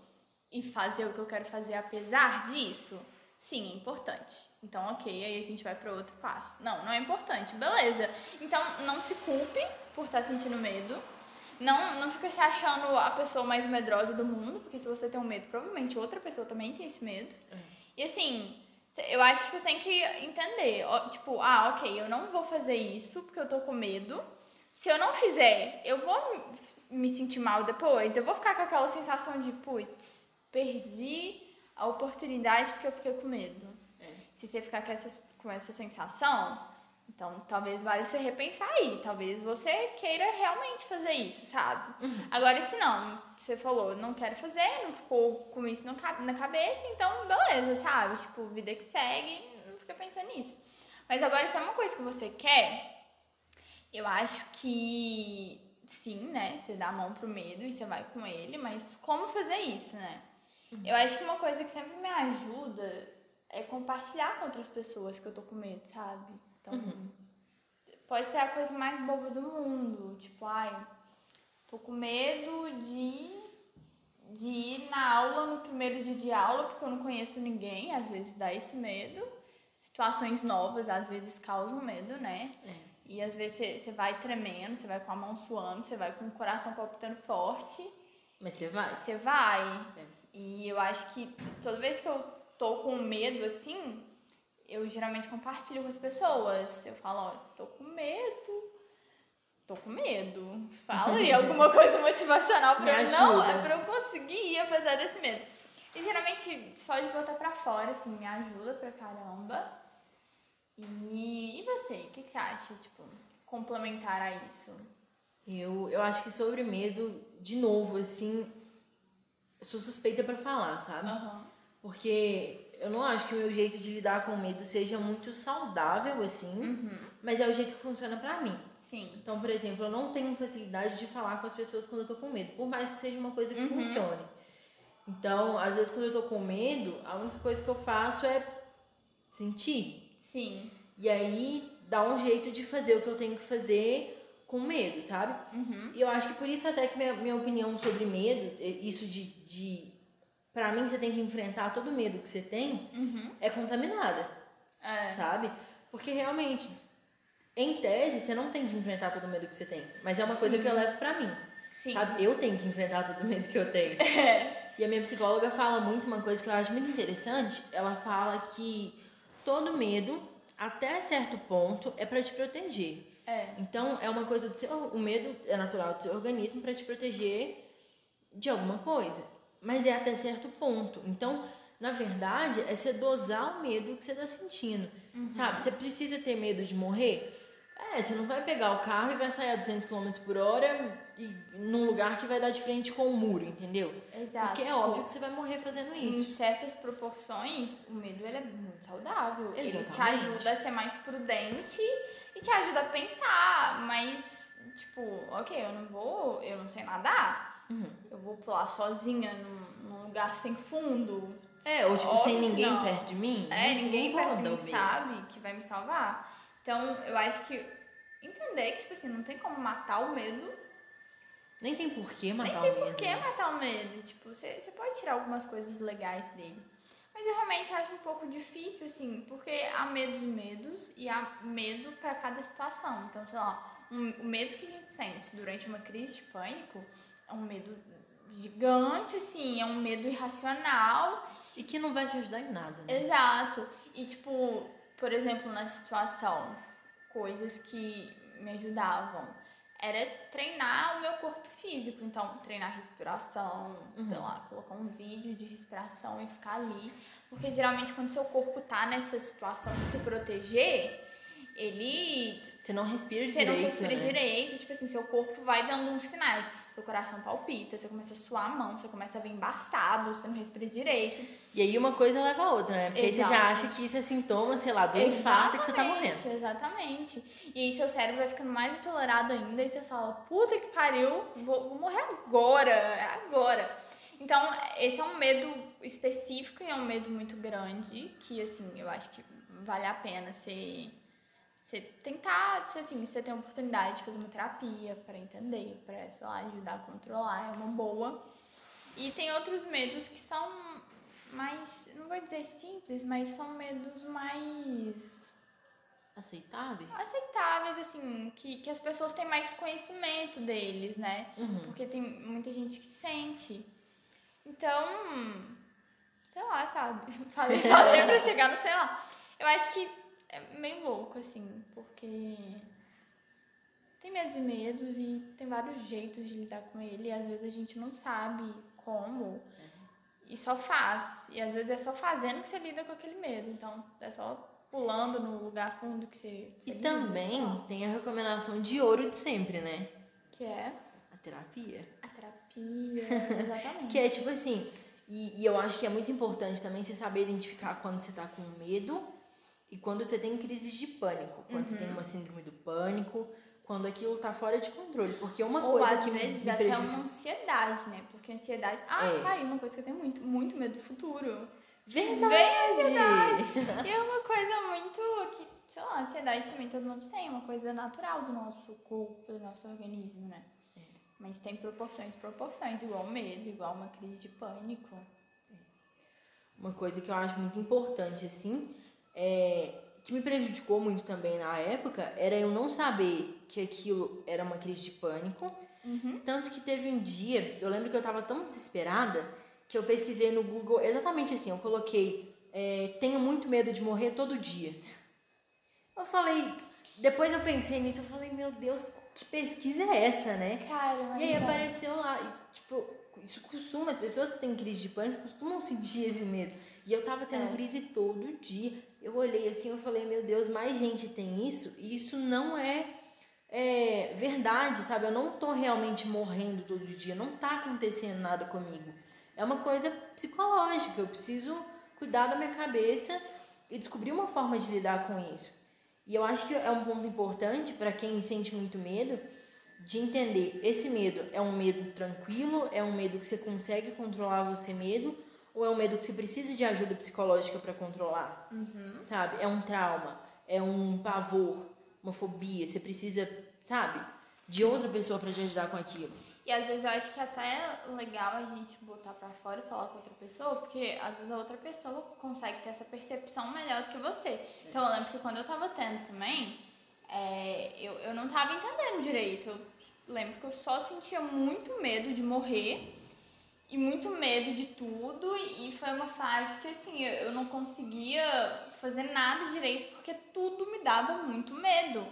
Speaker 1: e fazer o que eu quero fazer apesar disso? Sim, é importante. Então, ok, aí a gente vai para outro passo. Não, não é importante. Beleza. Então, não se culpe por estar sentindo medo. Não, não fica se achando a pessoa mais medrosa do mundo, porque se você tem um medo, provavelmente outra pessoa também tem esse medo. E assim, eu acho que você tem que entender, tipo, ah, ok, eu não vou fazer isso porque eu tô com medo. Se eu não fizer, eu vou me sentir mal depois, eu vou ficar com aquela sensação de, putz, perdi a oportunidade porque eu fiquei com medo. Se você ficar com essa, com essa sensação, então talvez valha você repensar aí. Talvez você queira realmente fazer isso, sabe? Agora, se não, você falou, não quero fazer, não ficou com isso na cabeça, então beleza, sabe? Tipo, vida que segue, não fica pensando nisso. Mas agora, se é uma coisa que você quer, eu acho que sim, né? Você dá a mão pro medo e você vai com ele, mas como fazer isso, né? Eu acho que uma coisa que sempre me ajuda é compartilhar com outras pessoas que eu tô com medo, sabe? Então, pode ser a coisa mais boba do mundo. Tipo, ai, tô com medo de, de ir na aula no primeiro dia de aula porque eu não conheço ninguém. Às vezes dá esse medo. Situações novas às vezes causam medo, né? E às vezes você- vai tremendo, você vai com a mão suando, você vai com o coração palpitando forte.
Speaker 2: Mas você vai.
Speaker 1: Você vai.
Speaker 2: É.
Speaker 1: E eu acho que toda vez que eu tô com medo assim, eu geralmente compartilho com as pessoas. Eu falo, ó, tô com medo. Tô com medo. Fala aí alguma coisa motivacional pra eu não, é pra eu conseguir ir apesar desse medo. E geralmente só de botar pra fora, assim, me ajuda pra caramba. E, e você, o que, que você acha, tipo, complementar a isso?
Speaker 2: Eu, eu acho que sobre medo, de novo, assim, eu sou suspeita pra falar, sabe?
Speaker 1: Aham.
Speaker 2: Porque eu não acho que o meu jeito de lidar com medo seja muito saudável, assim, mas é o jeito que funciona pra mim.
Speaker 1: Sim.
Speaker 2: Então, por exemplo, eu não tenho facilidade de falar com as pessoas quando eu tô com medo, por mais que seja uma coisa que funcione. Então, às vezes, quando eu tô com medo, a única coisa que eu faço é sentir.
Speaker 1: Sim.
Speaker 2: E aí, dá um jeito de fazer o que eu tenho que fazer com medo, sabe? E eu acho que por isso até que minha, minha opinião sobre medo, é isso de, de... Pra mim, você tem que enfrentar todo medo que você tem, é contaminada,
Speaker 1: É.
Speaker 2: sabe? Porque realmente, em tese, você não tem que enfrentar todo medo que você tem. Mas é uma coisa
Speaker 1: Sim.
Speaker 2: que eu levo pra mim.
Speaker 1: Sim.
Speaker 2: Sabe? Eu tenho que enfrentar todo medo que eu tenho. E a minha psicóloga fala muito uma coisa que eu acho muito interessante. Ela fala que todo medo, até certo ponto, é pra te proteger.
Speaker 1: É.
Speaker 2: Então, é uma coisa do seu. O medo é natural do seu organismo pra te proteger de alguma coisa. Mas é até certo ponto. Então, na verdade, é você dosar o medo que você tá sentindo. Sabe? Você precisa ter medo de morrer? É, você não vai pegar o carro e vai sair a 200 km por hora e, num lugar que vai dar de frente com o muro, entendeu?
Speaker 1: Exato.
Speaker 2: Porque é
Speaker 1: Tipo,
Speaker 2: óbvio que você vai morrer fazendo
Speaker 1: Em
Speaker 2: isso.
Speaker 1: certas proporções, o medo ele é muito saudável. Ele te
Speaker 2: Exatamente.
Speaker 1: ajuda a ser mais prudente e te ajuda a pensar. Mas, tipo, ok, eu não vou, eu não sei nadar.
Speaker 2: Uhum.
Speaker 1: Eu vou pular sozinha num, num lugar sem fundo.
Speaker 2: É, ou tipo,
Speaker 1: Óbvio
Speaker 2: sem ninguém
Speaker 1: não.
Speaker 2: perto de mim.
Speaker 1: É, ninguém perto de mim sabe que vai me salvar. Então, eu acho que entender que, tipo assim, não tem como matar o medo
Speaker 2: Nem tem por que matar
Speaker 1: Nem
Speaker 2: o
Speaker 1: tem
Speaker 2: medo.
Speaker 1: por que matar o medo. Tipo, você, você pode tirar algumas coisas legais dele. Mas eu realmente acho um pouco difícil, assim, porque há medos e medos e há medo para cada situação. Então, sei lá, um, o medo que a gente sente durante uma crise de pânico é um medo gigante, assim, é um medo irracional.
Speaker 2: E que não vai te ajudar em nada. Né?
Speaker 1: Exato. E, tipo, por exemplo, na situação, coisas que me ajudavam era treinar o meu corpo físico. Então, treinar respiração, sei lá, colocar um vídeo de respiração e ficar ali. Porque geralmente, quando seu corpo tá nessa situação de se proteger, ele
Speaker 2: Você não respira
Speaker 1: você não
Speaker 2: direito,
Speaker 1: respira
Speaker 2: né?
Speaker 1: direito, tipo assim, seu corpo vai dando uns sinais. Seu coração palpita, você começa a suar a mão, você começa a ver embaçado, você não respira direito.
Speaker 2: E aí uma coisa leva a outra, né? Porque
Speaker 1: Exato.
Speaker 2: aí você já acha que isso é sintoma, sei lá, do infarto que você tá morrendo.
Speaker 1: Exatamente. E aí seu cérebro vai ficando mais acelerado ainda e você fala, puta que pariu, vou, vou morrer agora, é agora. Então, esse é um medo específico e é um medo muito grande, que assim, eu acho que vale a pena você, você tentar, você, assim, você tem a oportunidade de fazer uma terapia para entender, para, sei lá, ajudar a controlar, é uma boa. E tem outros medos que são mais, não vou dizer simples, mas são medos mais
Speaker 2: Aceitáveis?
Speaker 1: aceitáveis, assim, que, que as pessoas têm mais conhecimento deles, né?
Speaker 2: Uhum.
Speaker 1: Porque tem muita gente que sente. Então, sei lá, sabe? Falei, falei pra chegar no sei lá. Eu acho que é meio louco, assim, porque tem medos e medos e tem vários jeitos de lidar com ele e às vezes a gente não sabe como e só faz. E às vezes é só fazendo que você lida com aquele medo. Então, é só pulando no lugar fundo que você, você
Speaker 2: E
Speaker 1: lida,
Speaker 2: também
Speaker 1: lá.
Speaker 2: tem a recomendação de ouro de sempre, né?
Speaker 1: Que é
Speaker 2: A terapia.
Speaker 1: a terapia, exatamente.
Speaker 2: Que é tipo assim, e, e eu acho que é muito importante também você saber identificar quando você tá com medo e quando você tem crises de pânico. Quando você tem
Speaker 1: Uhum.
Speaker 2: uma síndrome do pânico, quando aquilo tá fora de controle. Porque uma
Speaker 1: Ou
Speaker 2: coisa
Speaker 1: às
Speaker 2: que
Speaker 1: vezes
Speaker 2: me
Speaker 1: até
Speaker 2: prejudica.
Speaker 1: uma ansiedade, né? Porque a ansiedade. Ah,
Speaker 2: É.
Speaker 1: tá aí uma coisa que eu tenho muito, muito medo do futuro.
Speaker 2: Verdade!
Speaker 1: Vem a ansiedade! e é uma coisa muito que, sei lá, a ansiedade também todo mundo tem, é uma coisa natural do nosso corpo, do nosso organismo, né?
Speaker 2: É.
Speaker 1: Mas tem proporções, proporções, igual medo, igual uma crise de pânico.
Speaker 2: Uma coisa que eu acho muito importante, assim, é, que me prejudicou muito também na época, era eu não saber que aquilo era uma crise de pânico.
Speaker 1: Uhum.
Speaker 2: Tanto que teve um dia, eu lembro que eu tava tão desesperada, que eu pesquisei no Google exatamente assim, eu coloquei, é, tenho muito medo de morrer todo dia. Eu falei, depois eu pensei nisso, eu falei, meu Deus, que pesquisa é essa, né?
Speaker 1: Cara,
Speaker 2: E aí apareceu lá, e, tipo, isso costuma, as pessoas que têm crise de pânico costumam sentir esse medo. E eu tava tendo
Speaker 1: É.
Speaker 2: crise todo dia. Eu olhei assim, eu falei, meu Deus, mais gente tem isso, e isso não é, é verdade, sabe? Eu não tô realmente morrendo todo dia, não tá acontecendo nada comigo. É uma coisa psicológica, eu preciso cuidar da minha cabeça e descobrir uma forma de lidar com isso. E eu acho que é um ponto importante para quem sente muito medo de entender esse medo é um medo tranquilo, é um medo que você consegue controlar você mesmo ou é um medo que você precisa de ajuda psicológica para controlar, sabe? É um trauma, é um pavor, uma fobia, você precisa, sabe, de outra pessoa para te ajudar com aquilo.
Speaker 1: E às vezes eu acho que até é legal a gente botar pra fora e falar com outra pessoa, porque às vezes a outra pessoa consegue ter essa percepção melhor do que você. Então eu lembro que quando eu tava tendo também, é, eu, eu não tava entendendo direito. Eu lembro que eu só sentia muito medo de morrer e muito medo de tudo, e foi uma fase que assim, eu não conseguia fazer nada direito porque tudo me dava muito medo.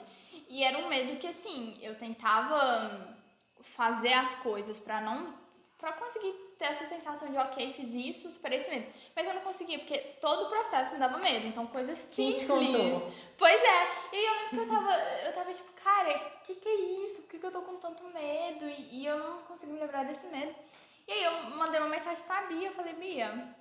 Speaker 1: E era um medo que assim, eu tentava fazer as coisas pra não para conseguir ter essa sensação de ok, fiz isso, superei esse medo. Mas eu não conseguia, porque todo o processo me dava medo. Então, coisas
Speaker 2: Quem te
Speaker 1: simples.
Speaker 2: contou?
Speaker 1: Pois é. E eu lembro que eu tava, eu tava tipo, cara, o que que é isso? Por que, que eu tô com tanto medo? E, e eu não consigo me livrar desse medo. E aí eu mandei uma mensagem pra Bia, eu falei, Bia,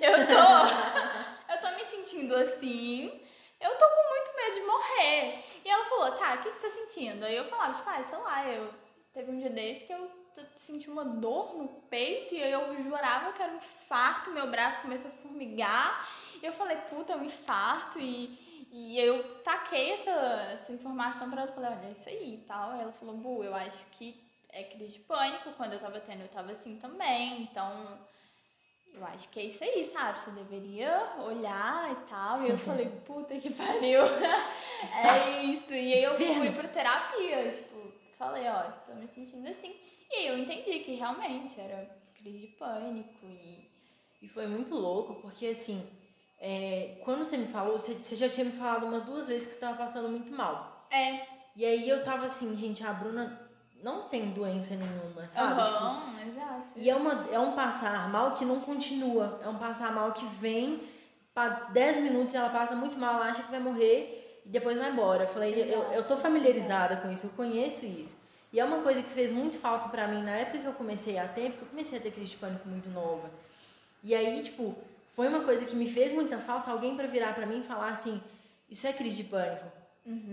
Speaker 1: eu tô. Eu tô me sentindo assim. Eu tô com muito medo de morrer. E ela falou, tá, o que você tá sentindo? Aí eu falava, tipo, ah, sei lá, eu. Teve um dia desse que eu senti uma dor no peito e aí eu jurava que era um infarto, meu braço começou a formigar. E eu falei, puta, é um infarto. E, e eu taquei essa, essa informação pra ela. Falei, olha, é isso aí e tal. Aí ela falou, Bu, eu acho que é crise de pânico. Quando eu tava tendo, eu tava assim também. Então, eu acho que é isso aí, sabe? Você deveria olhar e tal. E eu falei, puta que pariu. é isso. E aí eu fui pra terapia, tipo, falei, ó, tô me sentindo assim. E aí eu entendi que realmente era crise de pânico e.
Speaker 2: E foi muito louco, porque assim, é, quando você me falou, você, você já tinha me falado umas duas vezes que você estava passando muito mal.
Speaker 1: É,
Speaker 2: E aí eu tava assim, gente, a Bruna não tem doença nenhuma, sabe? Tipo,
Speaker 1: aham, exato.
Speaker 2: e é, uma, é um passar mal que não continua. É um passar mal que vem, para 10 minutos ela passa muito mal, ela acha que vai morrer e depois vai embora. Eu falei, eu, eu tô familiarizada com isso, eu conheço isso. E é uma coisa que fez muito falta pra mim na época que eu comecei a ter, porque eu comecei a ter crise de pânico muito nova. E aí, tipo, foi uma coisa que me fez muita falta alguém pra virar pra mim e falar assim: Isso é crise de pânico.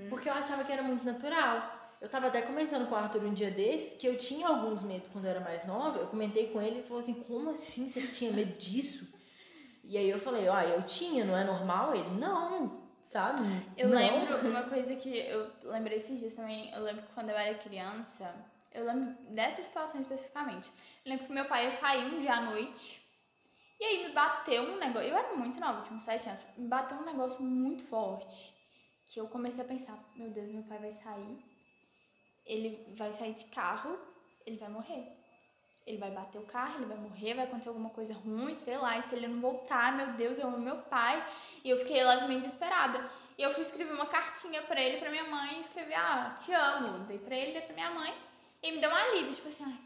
Speaker 2: Porque eu achava que era muito natural. Eu tava até comentando com o Arthur um dia desses que eu tinha alguns medos quando eu era mais nova. Eu comentei com ele e ele falou assim: Como assim você tinha medo disso? E aí eu falei: Ó, eu tinha, não é normal? Ele: Não, sabe?
Speaker 1: Eu
Speaker 2: não.
Speaker 1: lembro uma coisa que eu lembrei esses dias também. Eu lembro que quando eu era criança, eu lembro dessa situação especificamente. Eu lembro que meu pai ia sair um dia à noite. E aí me bateu um negócio. Eu era muito nova, tinha uns 7 anos. Me bateu um negócio muito forte. Que eu comecei a pensar: Meu Deus, meu pai vai sair. Ele vai sair de carro. Ele vai morrer. Ele vai bater o carro, ele vai morrer, vai acontecer alguma coisa ruim, sei lá. E se ele não voltar, meu Deus, eu amo meu pai. E eu fiquei levemente desesperada. E eu fui escrever uma cartinha pra ele, pra minha mãe, e escrevi, ah, te amo. Dei pra ele, dei pra minha mãe. E me deu um alívio, tipo assim, ai,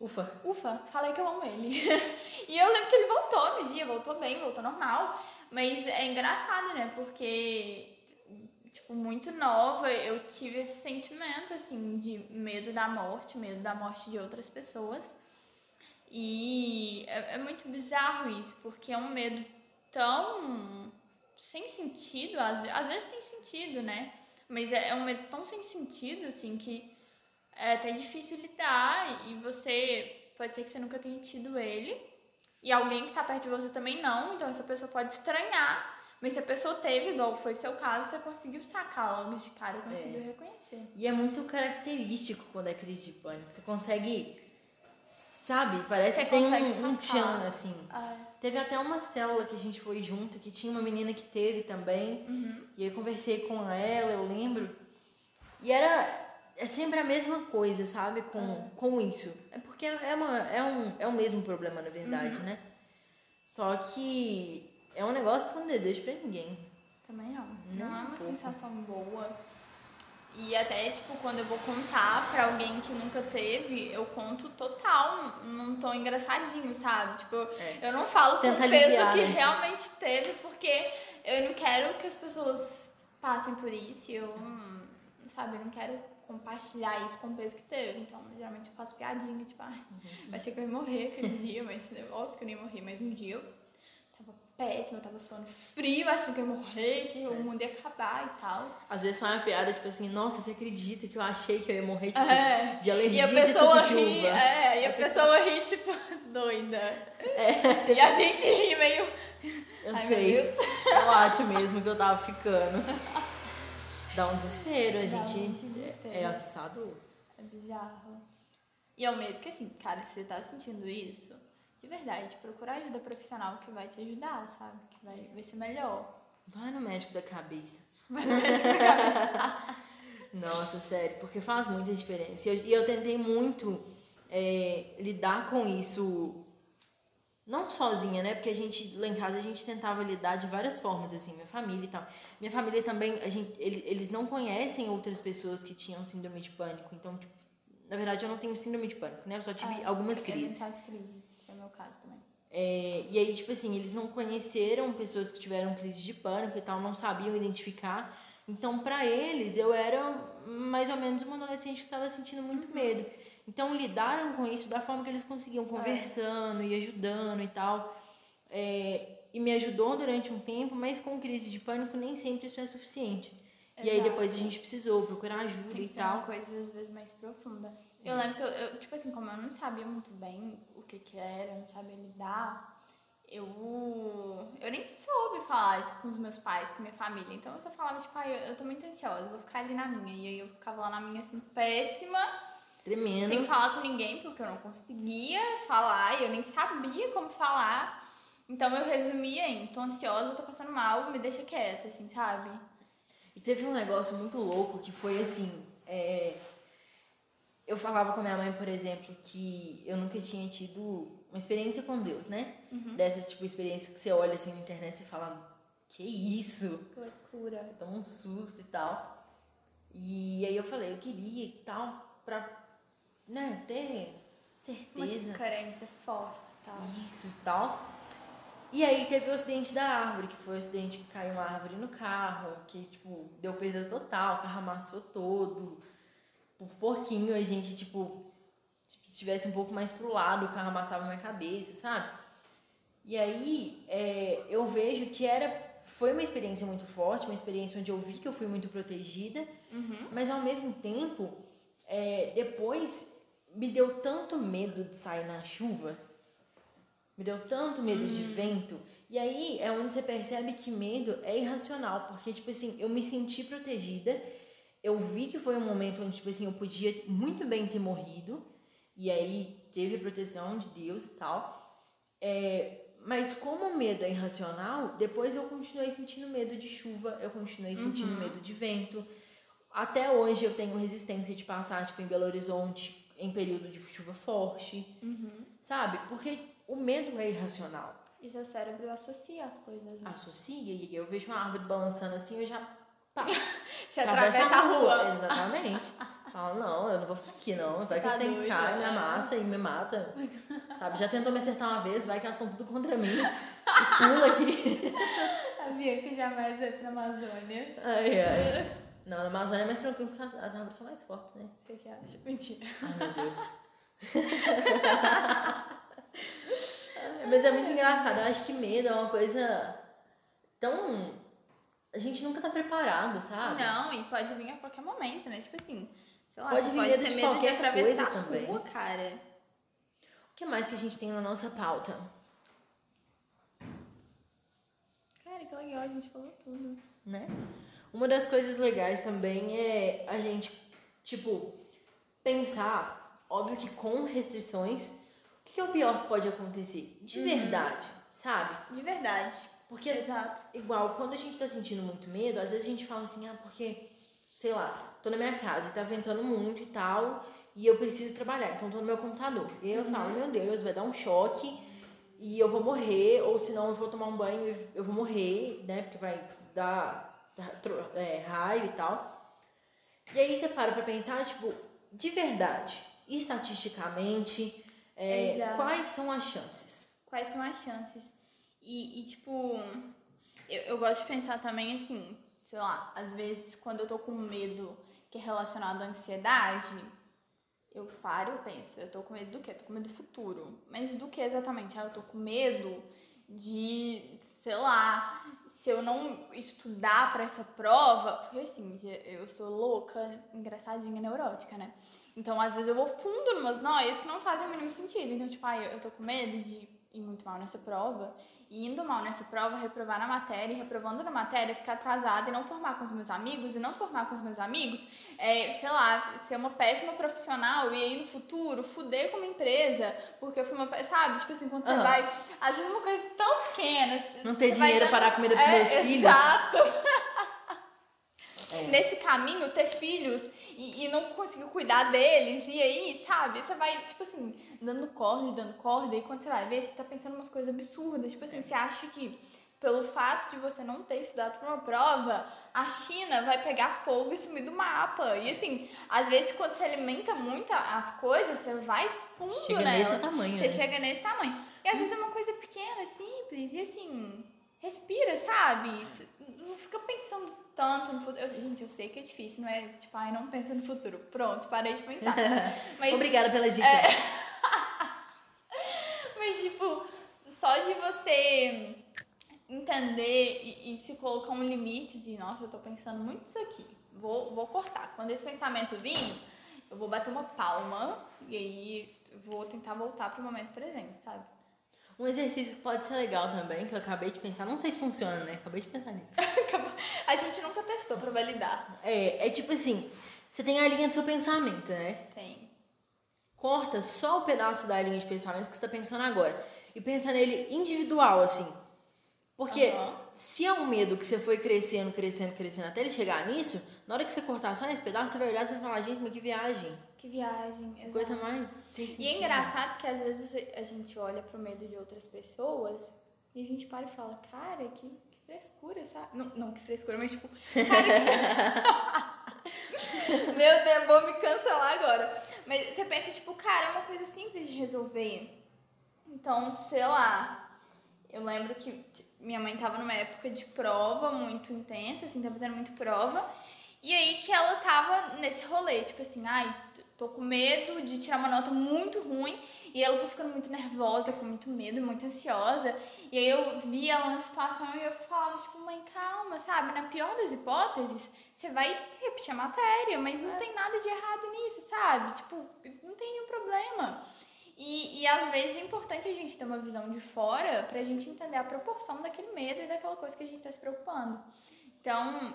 Speaker 2: Ufa.
Speaker 1: ufa, falei que eu amo ele. e eu lembro que ele voltou no dia, voltou bem, voltou normal. Mas é engraçado, né? Porque, tipo, muito nova, eu tive esse sentimento, assim, de medo da morte, medo da morte de outras pessoas. E é, é muito bizarro isso, porque é um medo tão sem sentido, às, ve- às vezes tem sentido, né? Mas é, é um medo tão sem sentido, assim, que é até difícil lidar e você pode ser que você nunca tenha tido ele e alguém que tá perto de você também não, então essa pessoa pode estranhar, mas se a pessoa teve, igual foi o seu caso, você conseguiu sacar logo de cara, conseguiu reconhecer.
Speaker 2: E é muito característico quando é crise de pânico. Você consegue, sabe? Parece
Speaker 1: Você
Speaker 2: que tem
Speaker 1: consegue
Speaker 2: um, um tchan, assim.
Speaker 1: Ah,
Speaker 2: Teve até uma célula que a gente foi junto, que tinha uma menina que teve também.
Speaker 1: Uhum.
Speaker 2: E aí eu conversei com ela, eu lembro. E era é sempre a mesma coisa, sabe? Com, com isso. É porque é, uma, é, um, é o mesmo problema, na verdade,
Speaker 1: Uhum.
Speaker 2: né? Só que é um negócio que eu não desejo pra ninguém.
Speaker 1: também não.
Speaker 2: Nem
Speaker 1: Não é
Speaker 2: um
Speaker 1: uma
Speaker 2: pouco.
Speaker 1: sensação boa. E até, tipo, quando eu vou contar pra alguém que nunca teve, eu conto total, num tom engraçadinho, sabe? Tipo,
Speaker 2: É.
Speaker 1: eu não falo
Speaker 2: Tenta
Speaker 1: com o peso
Speaker 2: aliviar,
Speaker 1: que
Speaker 2: né?
Speaker 1: realmente teve, porque eu não quero que as pessoas passem por isso. Eu, hum, sabe, eu não quero compartilhar isso com o peso que teve. Então, geralmente eu faço piadinha, tipo, ah, eu achei que eu ia morrer aquele dia, mas né, óbvio que eu nem morri. Mas um dia eu péssima, eu tava suando frio, achando que eu ia morrer, que
Speaker 2: É.
Speaker 1: o mundo ia acabar e tal.
Speaker 2: Às vezes sai uma piada, tipo assim, nossa, você acredita que eu achei que eu ia morrer tipo,
Speaker 1: É.
Speaker 2: de
Speaker 1: E
Speaker 2: alergia
Speaker 1: a
Speaker 2: de
Speaker 1: pessoa
Speaker 2: de
Speaker 1: ri, é, e a,
Speaker 2: A
Speaker 1: pessoa ri, tipo, doida.
Speaker 2: É,
Speaker 1: E a gente ri meio.
Speaker 2: eu
Speaker 1: Ai,
Speaker 2: sei. Eu acho mesmo que eu tava ficando. Dá um desespero, a gente.
Speaker 1: muito desespero.
Speaker 2: É, é assustador.
Speaker 1: É bizarro. E é o medo que, assim, cara, se você tá sentindo isso, de verdade, procura ajuda profissional que vai te ajudar, sabe? Que vai, vai ser melhor.
Speaker 2: Vai no médico da cabeça.
Speaker 1: Vai no médico pra-
Speaker 2: Nossa, sério, porque faz muita diferença. E eu, e eu tentei muito é, lidar com isso, não sozinha, né? Porque a gente, lá em casa, a gente tentava lidar de várias formas, assim, minha família e tal. Minha família também, a gente, ele- eles não conhecem outras pessoas que tinham síndrome de pânico. Então, tipo, na verdade, eu não tenho síndrome de pânico, né? Eu só tive
Speaker 1: É,
Speaker 2: algumas crises.
Speaker 1: Crises, é caso também.
Speaker 2: É, e aí, tipo assim, eles não conheceram pessoas que tiveram crise de pânico e tal, não sabiam identificar. Então, pra eles, eu era mais ou menos uma adolescente que estava sentindo muito medo. Então, lidaram com isso da forma que eles conseguiam, conversando e ajudando e tal. É, e me ajudou durante um tempo, mas com crise de pânico nem sempre isso é suficiente. E aí,
Speaker 1: Exato.
Speaker 2: depois a gente precisou procurar ajuda
Speaker 1: Tem
Speaker 2: e tal.
Speaker 1: coisa, às vezes, mais profunda. Eu lembro que eu, eu, tipo assim, como eu não sabia muito bem o que que era, não sabia lidar, eu, eu nem soube falar tipo, com os meus pais, com a minha família. Então eu só falava, tipo, ah, eu, eu tô muito ansiosa, vou ficar ali na minha. E aí eu ficava lá na minha, assim, péssima,
Speaker 2: Tremendo.
Speaker 1: sem falar com ninguém, porque eu não conseguia falar e eu nem sabia como falar. Então eu resumia em, tô ansiosa, tô passando mal, me deixa quieta, assim, sabe?
Speaker 2: E teve um negócio muito louco que foi assim. é, Eu falava com a minha mãe, por exemplo, que eu nunca tinha tido uma experiência com Deus, né? Dessas, tipo, experiências que você olha assim na internet e fala, que isso?
Speaker 1: Que loucura.
Speaker 2: Você toma um susto e tal. E aí eu falei, eu queria e tal, pra né, ter certeza.
Speaker 1: Uma carência forte e tal.
Speaker 2: Isso e tal. E aí teve o acidente da árvore, que foi o acidente que caiu uma árvore no carro, que, tipo, deu perda total, o carro amassou todo. Por pouquinho a gente, tipo, se estivesse um pouco mais pro lado, o carro amassava minha cabeça, sabe? E aí é, eu vejo que era foi uma experiência muito forte, uma experiência onde eu vi que eu fui muito protegida,
Speaker 1: Uhum.
Speaker 2: mas ao mesmo tempo, é, depois me deu tanto medo de sair na chuva, me deu tanto medo de vento, e aí é onde você percebe que medo é irracional, porque, tipo assim, eu me senti protegida, eu vi que foi um momento onde, tipo assim, eu podia muito bem ter morrido, e aí teve a proteção de Deus e tal, é, mas como o medo é irracional, depois eu continuei sentindo medo de chuva, eu continuei sentindo medo de vento. Até hoje eu tenho resistência de passar, tipo, em Belo Horizonte, em período de chuva forte, sabe? Porque o medo é irracional.
Speaker 1: E seu cérebro associa as coisas, né?
Speaker 2: Associa, e eu vejo uma árvore balançando assim, eu já pá,
Speaker 1: Você atravessa a rua.
Speaker 2: Exatamente. Falo, não, eu não vou ficar aqui, não. Vai que
Speaker 1: Tá
Speaker 2: esse trem cai, me amassa e me mata. Sabe? Já tentou me acertar uma vez, vai que elas estão tudo contra mim. E pula aqui.
Speaker 1: A Bianca jamais vai pra Amazônia.
Speaker 2: Ai, ai. Não, na Amazônia é mais tranquilo porque as, as árvores são mais fortes, né?
Speaker 1: Você que acha? Mentira.
Speaker 2: Ai, meu Deus. Mas é muito engraçado. Eu acho que medo é uma coisa tão. A gente nunca tá preparado, sabe?
Speaker 1: Não, e pode vir a qualquer momento, né? Tipo assim, sei lá,
Speaker 2: Pode vir
Speaker 1: pode
Speaker 2: medo
Speaker 1: ter
Speaker 2: de
Speaker 1: medo de
Speaker 2: qualquer
Speaker 1: atravessar
Speaker 2: coisa
Speaker 1: a
Speaker 2: também.
Speaker 1: rua, cara.
Speaker 2: O que mais que a gente tem na nossa pauta?
Speaker 1: Cara, que legal, a gente falou tudo.
Speaker 2: né? Uma das coisas legais também é a gente, tipo, pensar, óbvio que com restrições, o que que é o pior que pode acontecer? De verdade, sabe?
Speaker 1: De verdade.
Speaker 2: Porque,
Speaker 1: Exato.
Speaker 2: igual, quando a gente tá sentindo muito medo, às vezes a gente fala assim, ah, porque, sei lá, tô na minha casa e tá ventando muito e tal, e eu preciso trabalhar, então tô no meu computador. E eu falo, meu Deus, vai dar um choque e eu vou morrer, ou senão eu vou tomar um banho e eu vou morrer, né? Porque vai dar é, raio e tal. E aí você para pra pensar, tipo, de verdade, estatisticamente, é, quais são as chances?
Speaker 1: Quais são as chances? E, e, tipo, eu, eu gosto de pensar também assim, sei lá, às vezes quando eu tô com medo que é relacionado à ansiedade, eu paro e penso, eu tô com medo do quê? Eu tô com medo do futuro. Mas do que exatamente? Ah, eu tô com medo de, sei lá, se eu não estudar pra essa prova, porque assim, eu sou louca, engraçadinha, neurótica, né? Então, às vezes eu vou fundo em umas noias que não fazem o mínimo sentido. Então, tipo, ah, eu tô com medo de ir muito mal nessa prova, e indo mal nessa prova, reprovar na matéria, e reprovando na matéria, ficar atrasada e não formar com os meus amigos, e não formar com os meus amigos, é, sei lá, ser uma péssima profissional e aí no futuro fuder com uma empresa, porque eu fui uma, sabe? Tipo assim, quando você vai, às vezes uma coisa tão pequena.
Speaker 2: Não ter dinheiro
Speaker 1: dando-
Speaker 2: para dar comida pros
Speaker 1: É,
Speaker 2: meus filhos.
Speaker 1: Exato.
Speaker 2: É.
Speaker 1: Nesse caminho, ter filhos e, e não conseguir cuidar deles, e aí, sabe, você vai, tipo assim, dando corda e dando corda, e quando você vai ver, você tá pensando umas coisas absurdas. Tipo assim, você acha que pelo fato de você não ter estudado para uma prova, a China vai pegar fogo e sumir do mapa. E assim, às vezes quando você alimenta muito as coisas, você vai fundo
Speaker 2: Chega
Speaker 1: nelas.
Speaker 2: nesse tamanho,
Speaker 1: Você
Speaker 2: né?
Speaker 1: chega nesse tamanho. E às vezes é uma coisa pequena, simples, e assim, respira, sabe? Não fica pensando tanto no futuro. Eu- gente, eu sei que é difícil, não é tipo, ai, não pensa no futuro. Pronto, parei de pensar. Mas,
Speaker 2: Obrigada pela dica.
Speaker 1: É. mas tipo, só de você entender e, e se colocar um limite de, nossa, eu tô pensando muito isso aqui. Vou, vou cortar. Quando esse pensamento vir, eu vou bater uma palma e aí vou tentar voltar pro momento presente, sabe?
Speaker 2: Um exercício que pode ser legal também, que eu acabei de pensar, não sei se funciona, né? Acabei de pensar nisso.
Speaker 1: A gente nunca testou pra validar.
Speaker 2: É, é tipo assim, você tem a linha do seu pensamento, né?
Speaker 1: Tem.
Speaker 2: Corta só o pedaço da linha de pensamento que você tá pensando agora. E pensa nele individual, assim. Porque
Speaker 1: Aham.
Speaker 2: se é um medo que você foi crescendo, crescendo, crescendo até ele chegar nisso, na hora que você cortar só esse pedaço, você vai olhar e vai falar, gente, mas que viagem.
Speaker 1: Que viagem.
Speaker 2: Coisa mais sem sentido.
Speaker 1: E é engraçado que às vezes a gente olha pro medo de outras pessoas e a gente para e fala, cara, que, que frescura, sabe? Não, não que frescura, mas tipo, cara. Meu Deus, vou me cancelar agora. Mas você pensa, tipo, cara, é uma coisa simples de resolver. Então, sei lá, eu lembro que minha mãe tava numa época de prova muito intensa, assim, tava fazendo muito prova. E aí que ela tava nesse rolê, tipo assim, ai, tô com medo de tirar uma nota muito ruim. E ela foi ficando muito nervosa, com muito medo, muito ansiosa. E aí eu via ela na situação e eu falava, tipo, mãe, calma, sabe? Na pior das hipóteses, você vai repetir a matéria, mas não é. tem nada de errado nisso, sabe? Tipo, não tem nenhum problema. E, e às vezes é importante a gente ter uma visão de fora pra gente entender a proporção daquele medo e daquela coisa que a gente tá se preocupando. Então,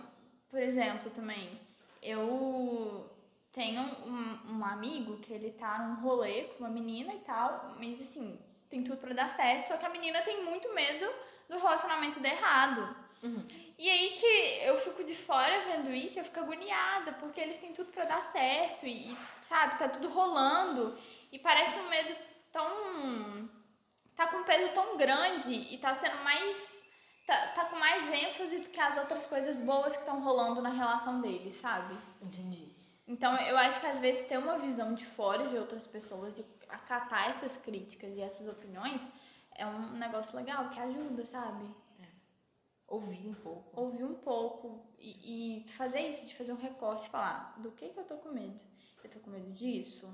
Speaker 1: por exemplo, também, eu tenho um, um amigo que ele tá num rolê com uma menina e tal, mas assim, tem tudo para dar certo, só que a menina tem muito medo do relacionamento dar errado. Uhum. E aí que eu fico de fora vendo isso, eu fico agoniada, porque eles têm tudo para dar certo e, e, sabe, tá tudo rolando e parece um medo tão tá com um peso tão grande e tá sendo mais tá, tá com mais ênfase do que as outras coisas boas que estão rolando na relação deles, sabe?
Speaker 2: Entendi.
Speaker 1: Então, eu acho que às vezes ter uma visão de fora de outras pessoas e acatar essas críticas e essas opiniões é um negócio legal que ajuda, sabe? É.
Speaker 2: Ouvir um pouco.
Speaker 1: Ouvir um pouco e, e, fazer isso, de fazer um recorte e falar do que, que eu tô com medo. Eu tô com medo disso?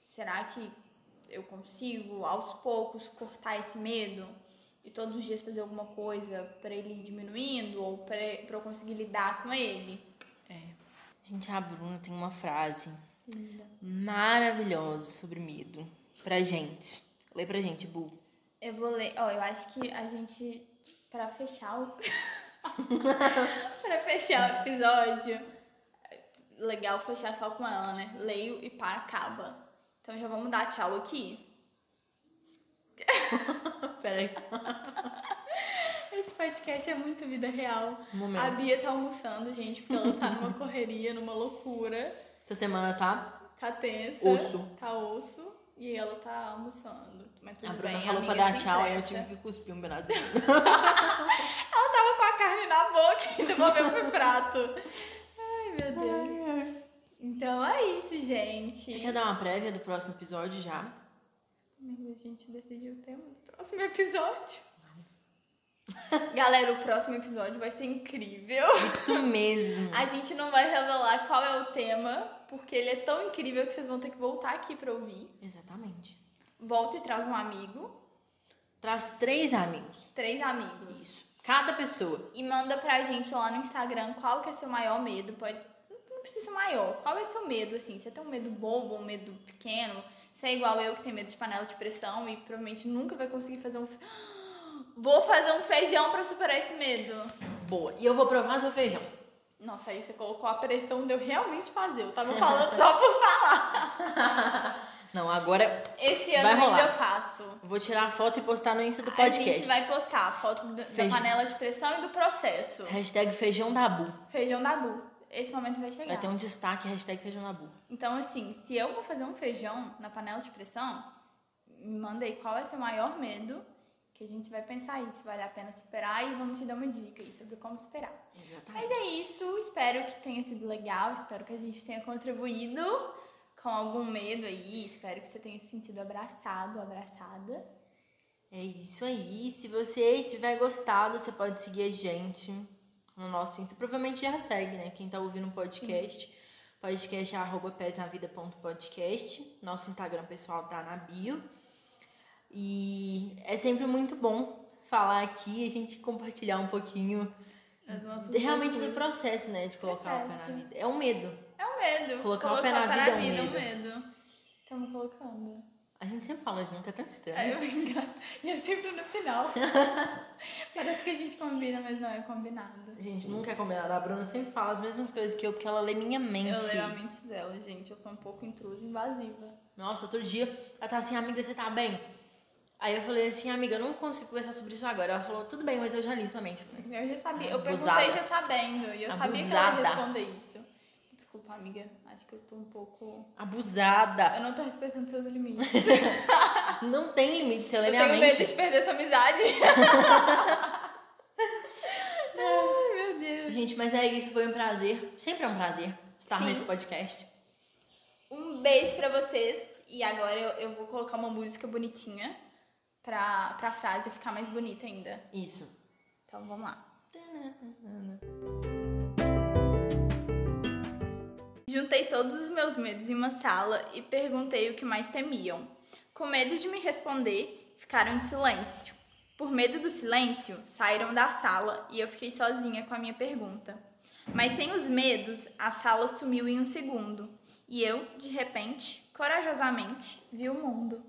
Speaker 1: Será que eu consigo, aos poucos, cortar esse medo? E todos os dias fazer alguma coisa para ele ir diminuindo ou para eu conseguir lidar com ele?
Speaker 2: Gente, a Bruna tem uma frase Linda. maravilhosa sobre medo pra gente. Lê pra gente, Bu.
Speaker 1: Eu vou ler. Ó, oh, eu acho que a gente, pra fechar o. pra fechar o episódio, legal fechar só com ela, né? Leio e pá, acaba. Então já vamos dar tchau aqui.
Speaker 2: Peraí.
Speaker 1: Esse podcast é muito vida real. A Bia tá almoçando, gente, porque ela tá numa correria, numa loucura.
Speaker 2: Essa semana tá?
Speaker 1: Tá tensa.
Speaker 2: Osso.
Speaker 1: Tá osso. E ela tá almoçando. Mas tudo
Speaker 2: a Bruna
Speaker 1: bem,
Speaker 2: falou pra dar tchau, aí eu tive que cuspir um pedaço.
Speaker 1: ela tava com a carne na boca e devolveu pro prato. Ai, meu Deus. Ai. Então é isso, gente.
Speaker 2: Você quer dar uma prévia do próximo episódio já?
Speaker 1: A gente decidiu o tema do próximo episódio. Galera, o próximo episódio vai ser incrível.
Speaker 2: Isso mesmo.
Speaker 1: A gente não vai revelar qual é o tema, porque ele é tão incrível que vocês vão ter que voltar aqui pra ouvir.
Speaker 2: Exatamente.
Speaker 1: Volta e traz um amigo.
Speaker 2: Traz três amigos.
Speaker 1: Três amigos.
Speaker 2: Isso. Cada pessoa.
Speaker 1: E manda pra gente lá no Instagram qual que é seu maior medo. Pode. Não precisa ser maior. Qual é seu medo, assim? Você tem um medo bobo, um medo pequeno? Você é igual eu que tem medo de panela de pressão e provavelmente nunca vai conseguir fazer um. Vou fazer um feijão para superar esse medo.
Speaker 2: Boa. E eu vou provar seu feijão.
Speaker 1: Nossa, aí você colocou a pressão de eu realmente fazer. Eu tava falando só por falar.
Speaker 2: Não, agora.
Speaker 1: Esse ano
Speaker 2: vai
Speaker 1: ainda eu faço.
Speaker 2: Vou tirar a foto e postar no Insta do podcast.
Speaker 1: A gente vai postar a foto do, da panela de pressão e do processo.
Speaker 2: Hashtag feijão da Bu.
Speaker 1: Feijão da Bu. Esse momento vai chegar.
Speaker 2: Vai ter um destaque, hashtag feijão da Bu.
Speaker 1: Então, assim, se eu vou fazer um feijão na panela de pressão, me manda aí qual é seu maior medo que a gente vai pensar aí se vale a pena superar e vamos te dar uma dica aí sobre como superar.
Speaker 2: Exatamente.
Speaker 1: Mas é isso, espero que tenha sido legal, espero que a gente tenha contribuído com algum medo aí, espero que você tenha se sentido abraçado, abraçada.
Speaker 2: É isso aí. Se você tiver gostado, você pode seguir a gente no nosso Insta. Provavelmente já segue, né? Quem tá ouvindo o podcast. Sim. Podcast é arroba pesnavida.podcast. Nosso Instagram pessoal tá na bio. E é sempre muito bom falar aqui e a gente compartilhar um pouquinho realmente do processo, né? De colocar processo. o pé na vida. É um medo.
Speaker 1: É um medo.
Speaker 2: Colocar, colocar o pé na vida, é um medo. É um
Speaker 1: medo. Estamos colocando.
Speaker 2: A gente sempre fala junto, é tão estranho.
Speaker 1: É, eu E é sempre no final. Parece que a gente combina, mas não é combinado.
Speaker 2: Gente nunca é combinado. A Bruna sempre fala as mesmas coisas que eu, porque ela lê minha mente.
Speaker 1: Eu leio a mente dela, gente. Eu sou um pouco intrusa, invasiva.
Speaker 2: Nossa, outro dia ela tá assim, amiga, você tá bem? Aí eu falei assim, amiga, eu não consigo conversar sobre isso agora. Ela falou, tudo bem, mas eu já li sua mente.
Speaker 1: Eu já sabia, eu perguntei já sabendo, e eu Abusada. sabia que ela ia responder isso. Desculpa, amiga, acho que eu tô um pouco...
Speaker 2: Abusada.
Speaker 1: Eu não tô respeitando seus limites.
Speaker 2: não tem limite, se eu ler
Speaker 1: eu
Speaker 2: minha
Speaker 1: mente.
Speaker 2: Eu
Speaker 1: tenho medo de perder sua amizade. Ai, meu Deus.
Speaker 2: Gente, mas é isso, foi um prazer. Sempre é um prazer estar Sim. nesse podcast.
Speaker 1: Um beijo pra vocês. E agora eu, eu vou colocar uma música bonitinha pra, pra frase ficar mais bonita ainda.
Speaker 2: Isso.
Speaker 1: Então vamos lá. Juntei todos os meus medos em uma sala e perguntei o que mais temiam. Com medo de me responder, ficaram em silêncio. Por medo do silêncio, saíram da sala e eu fiquei sozinha com a minha pergunta. Mas sem os medos, a sala sumiu em um segundo e eu, de repente, corajosamente, vi o mundo.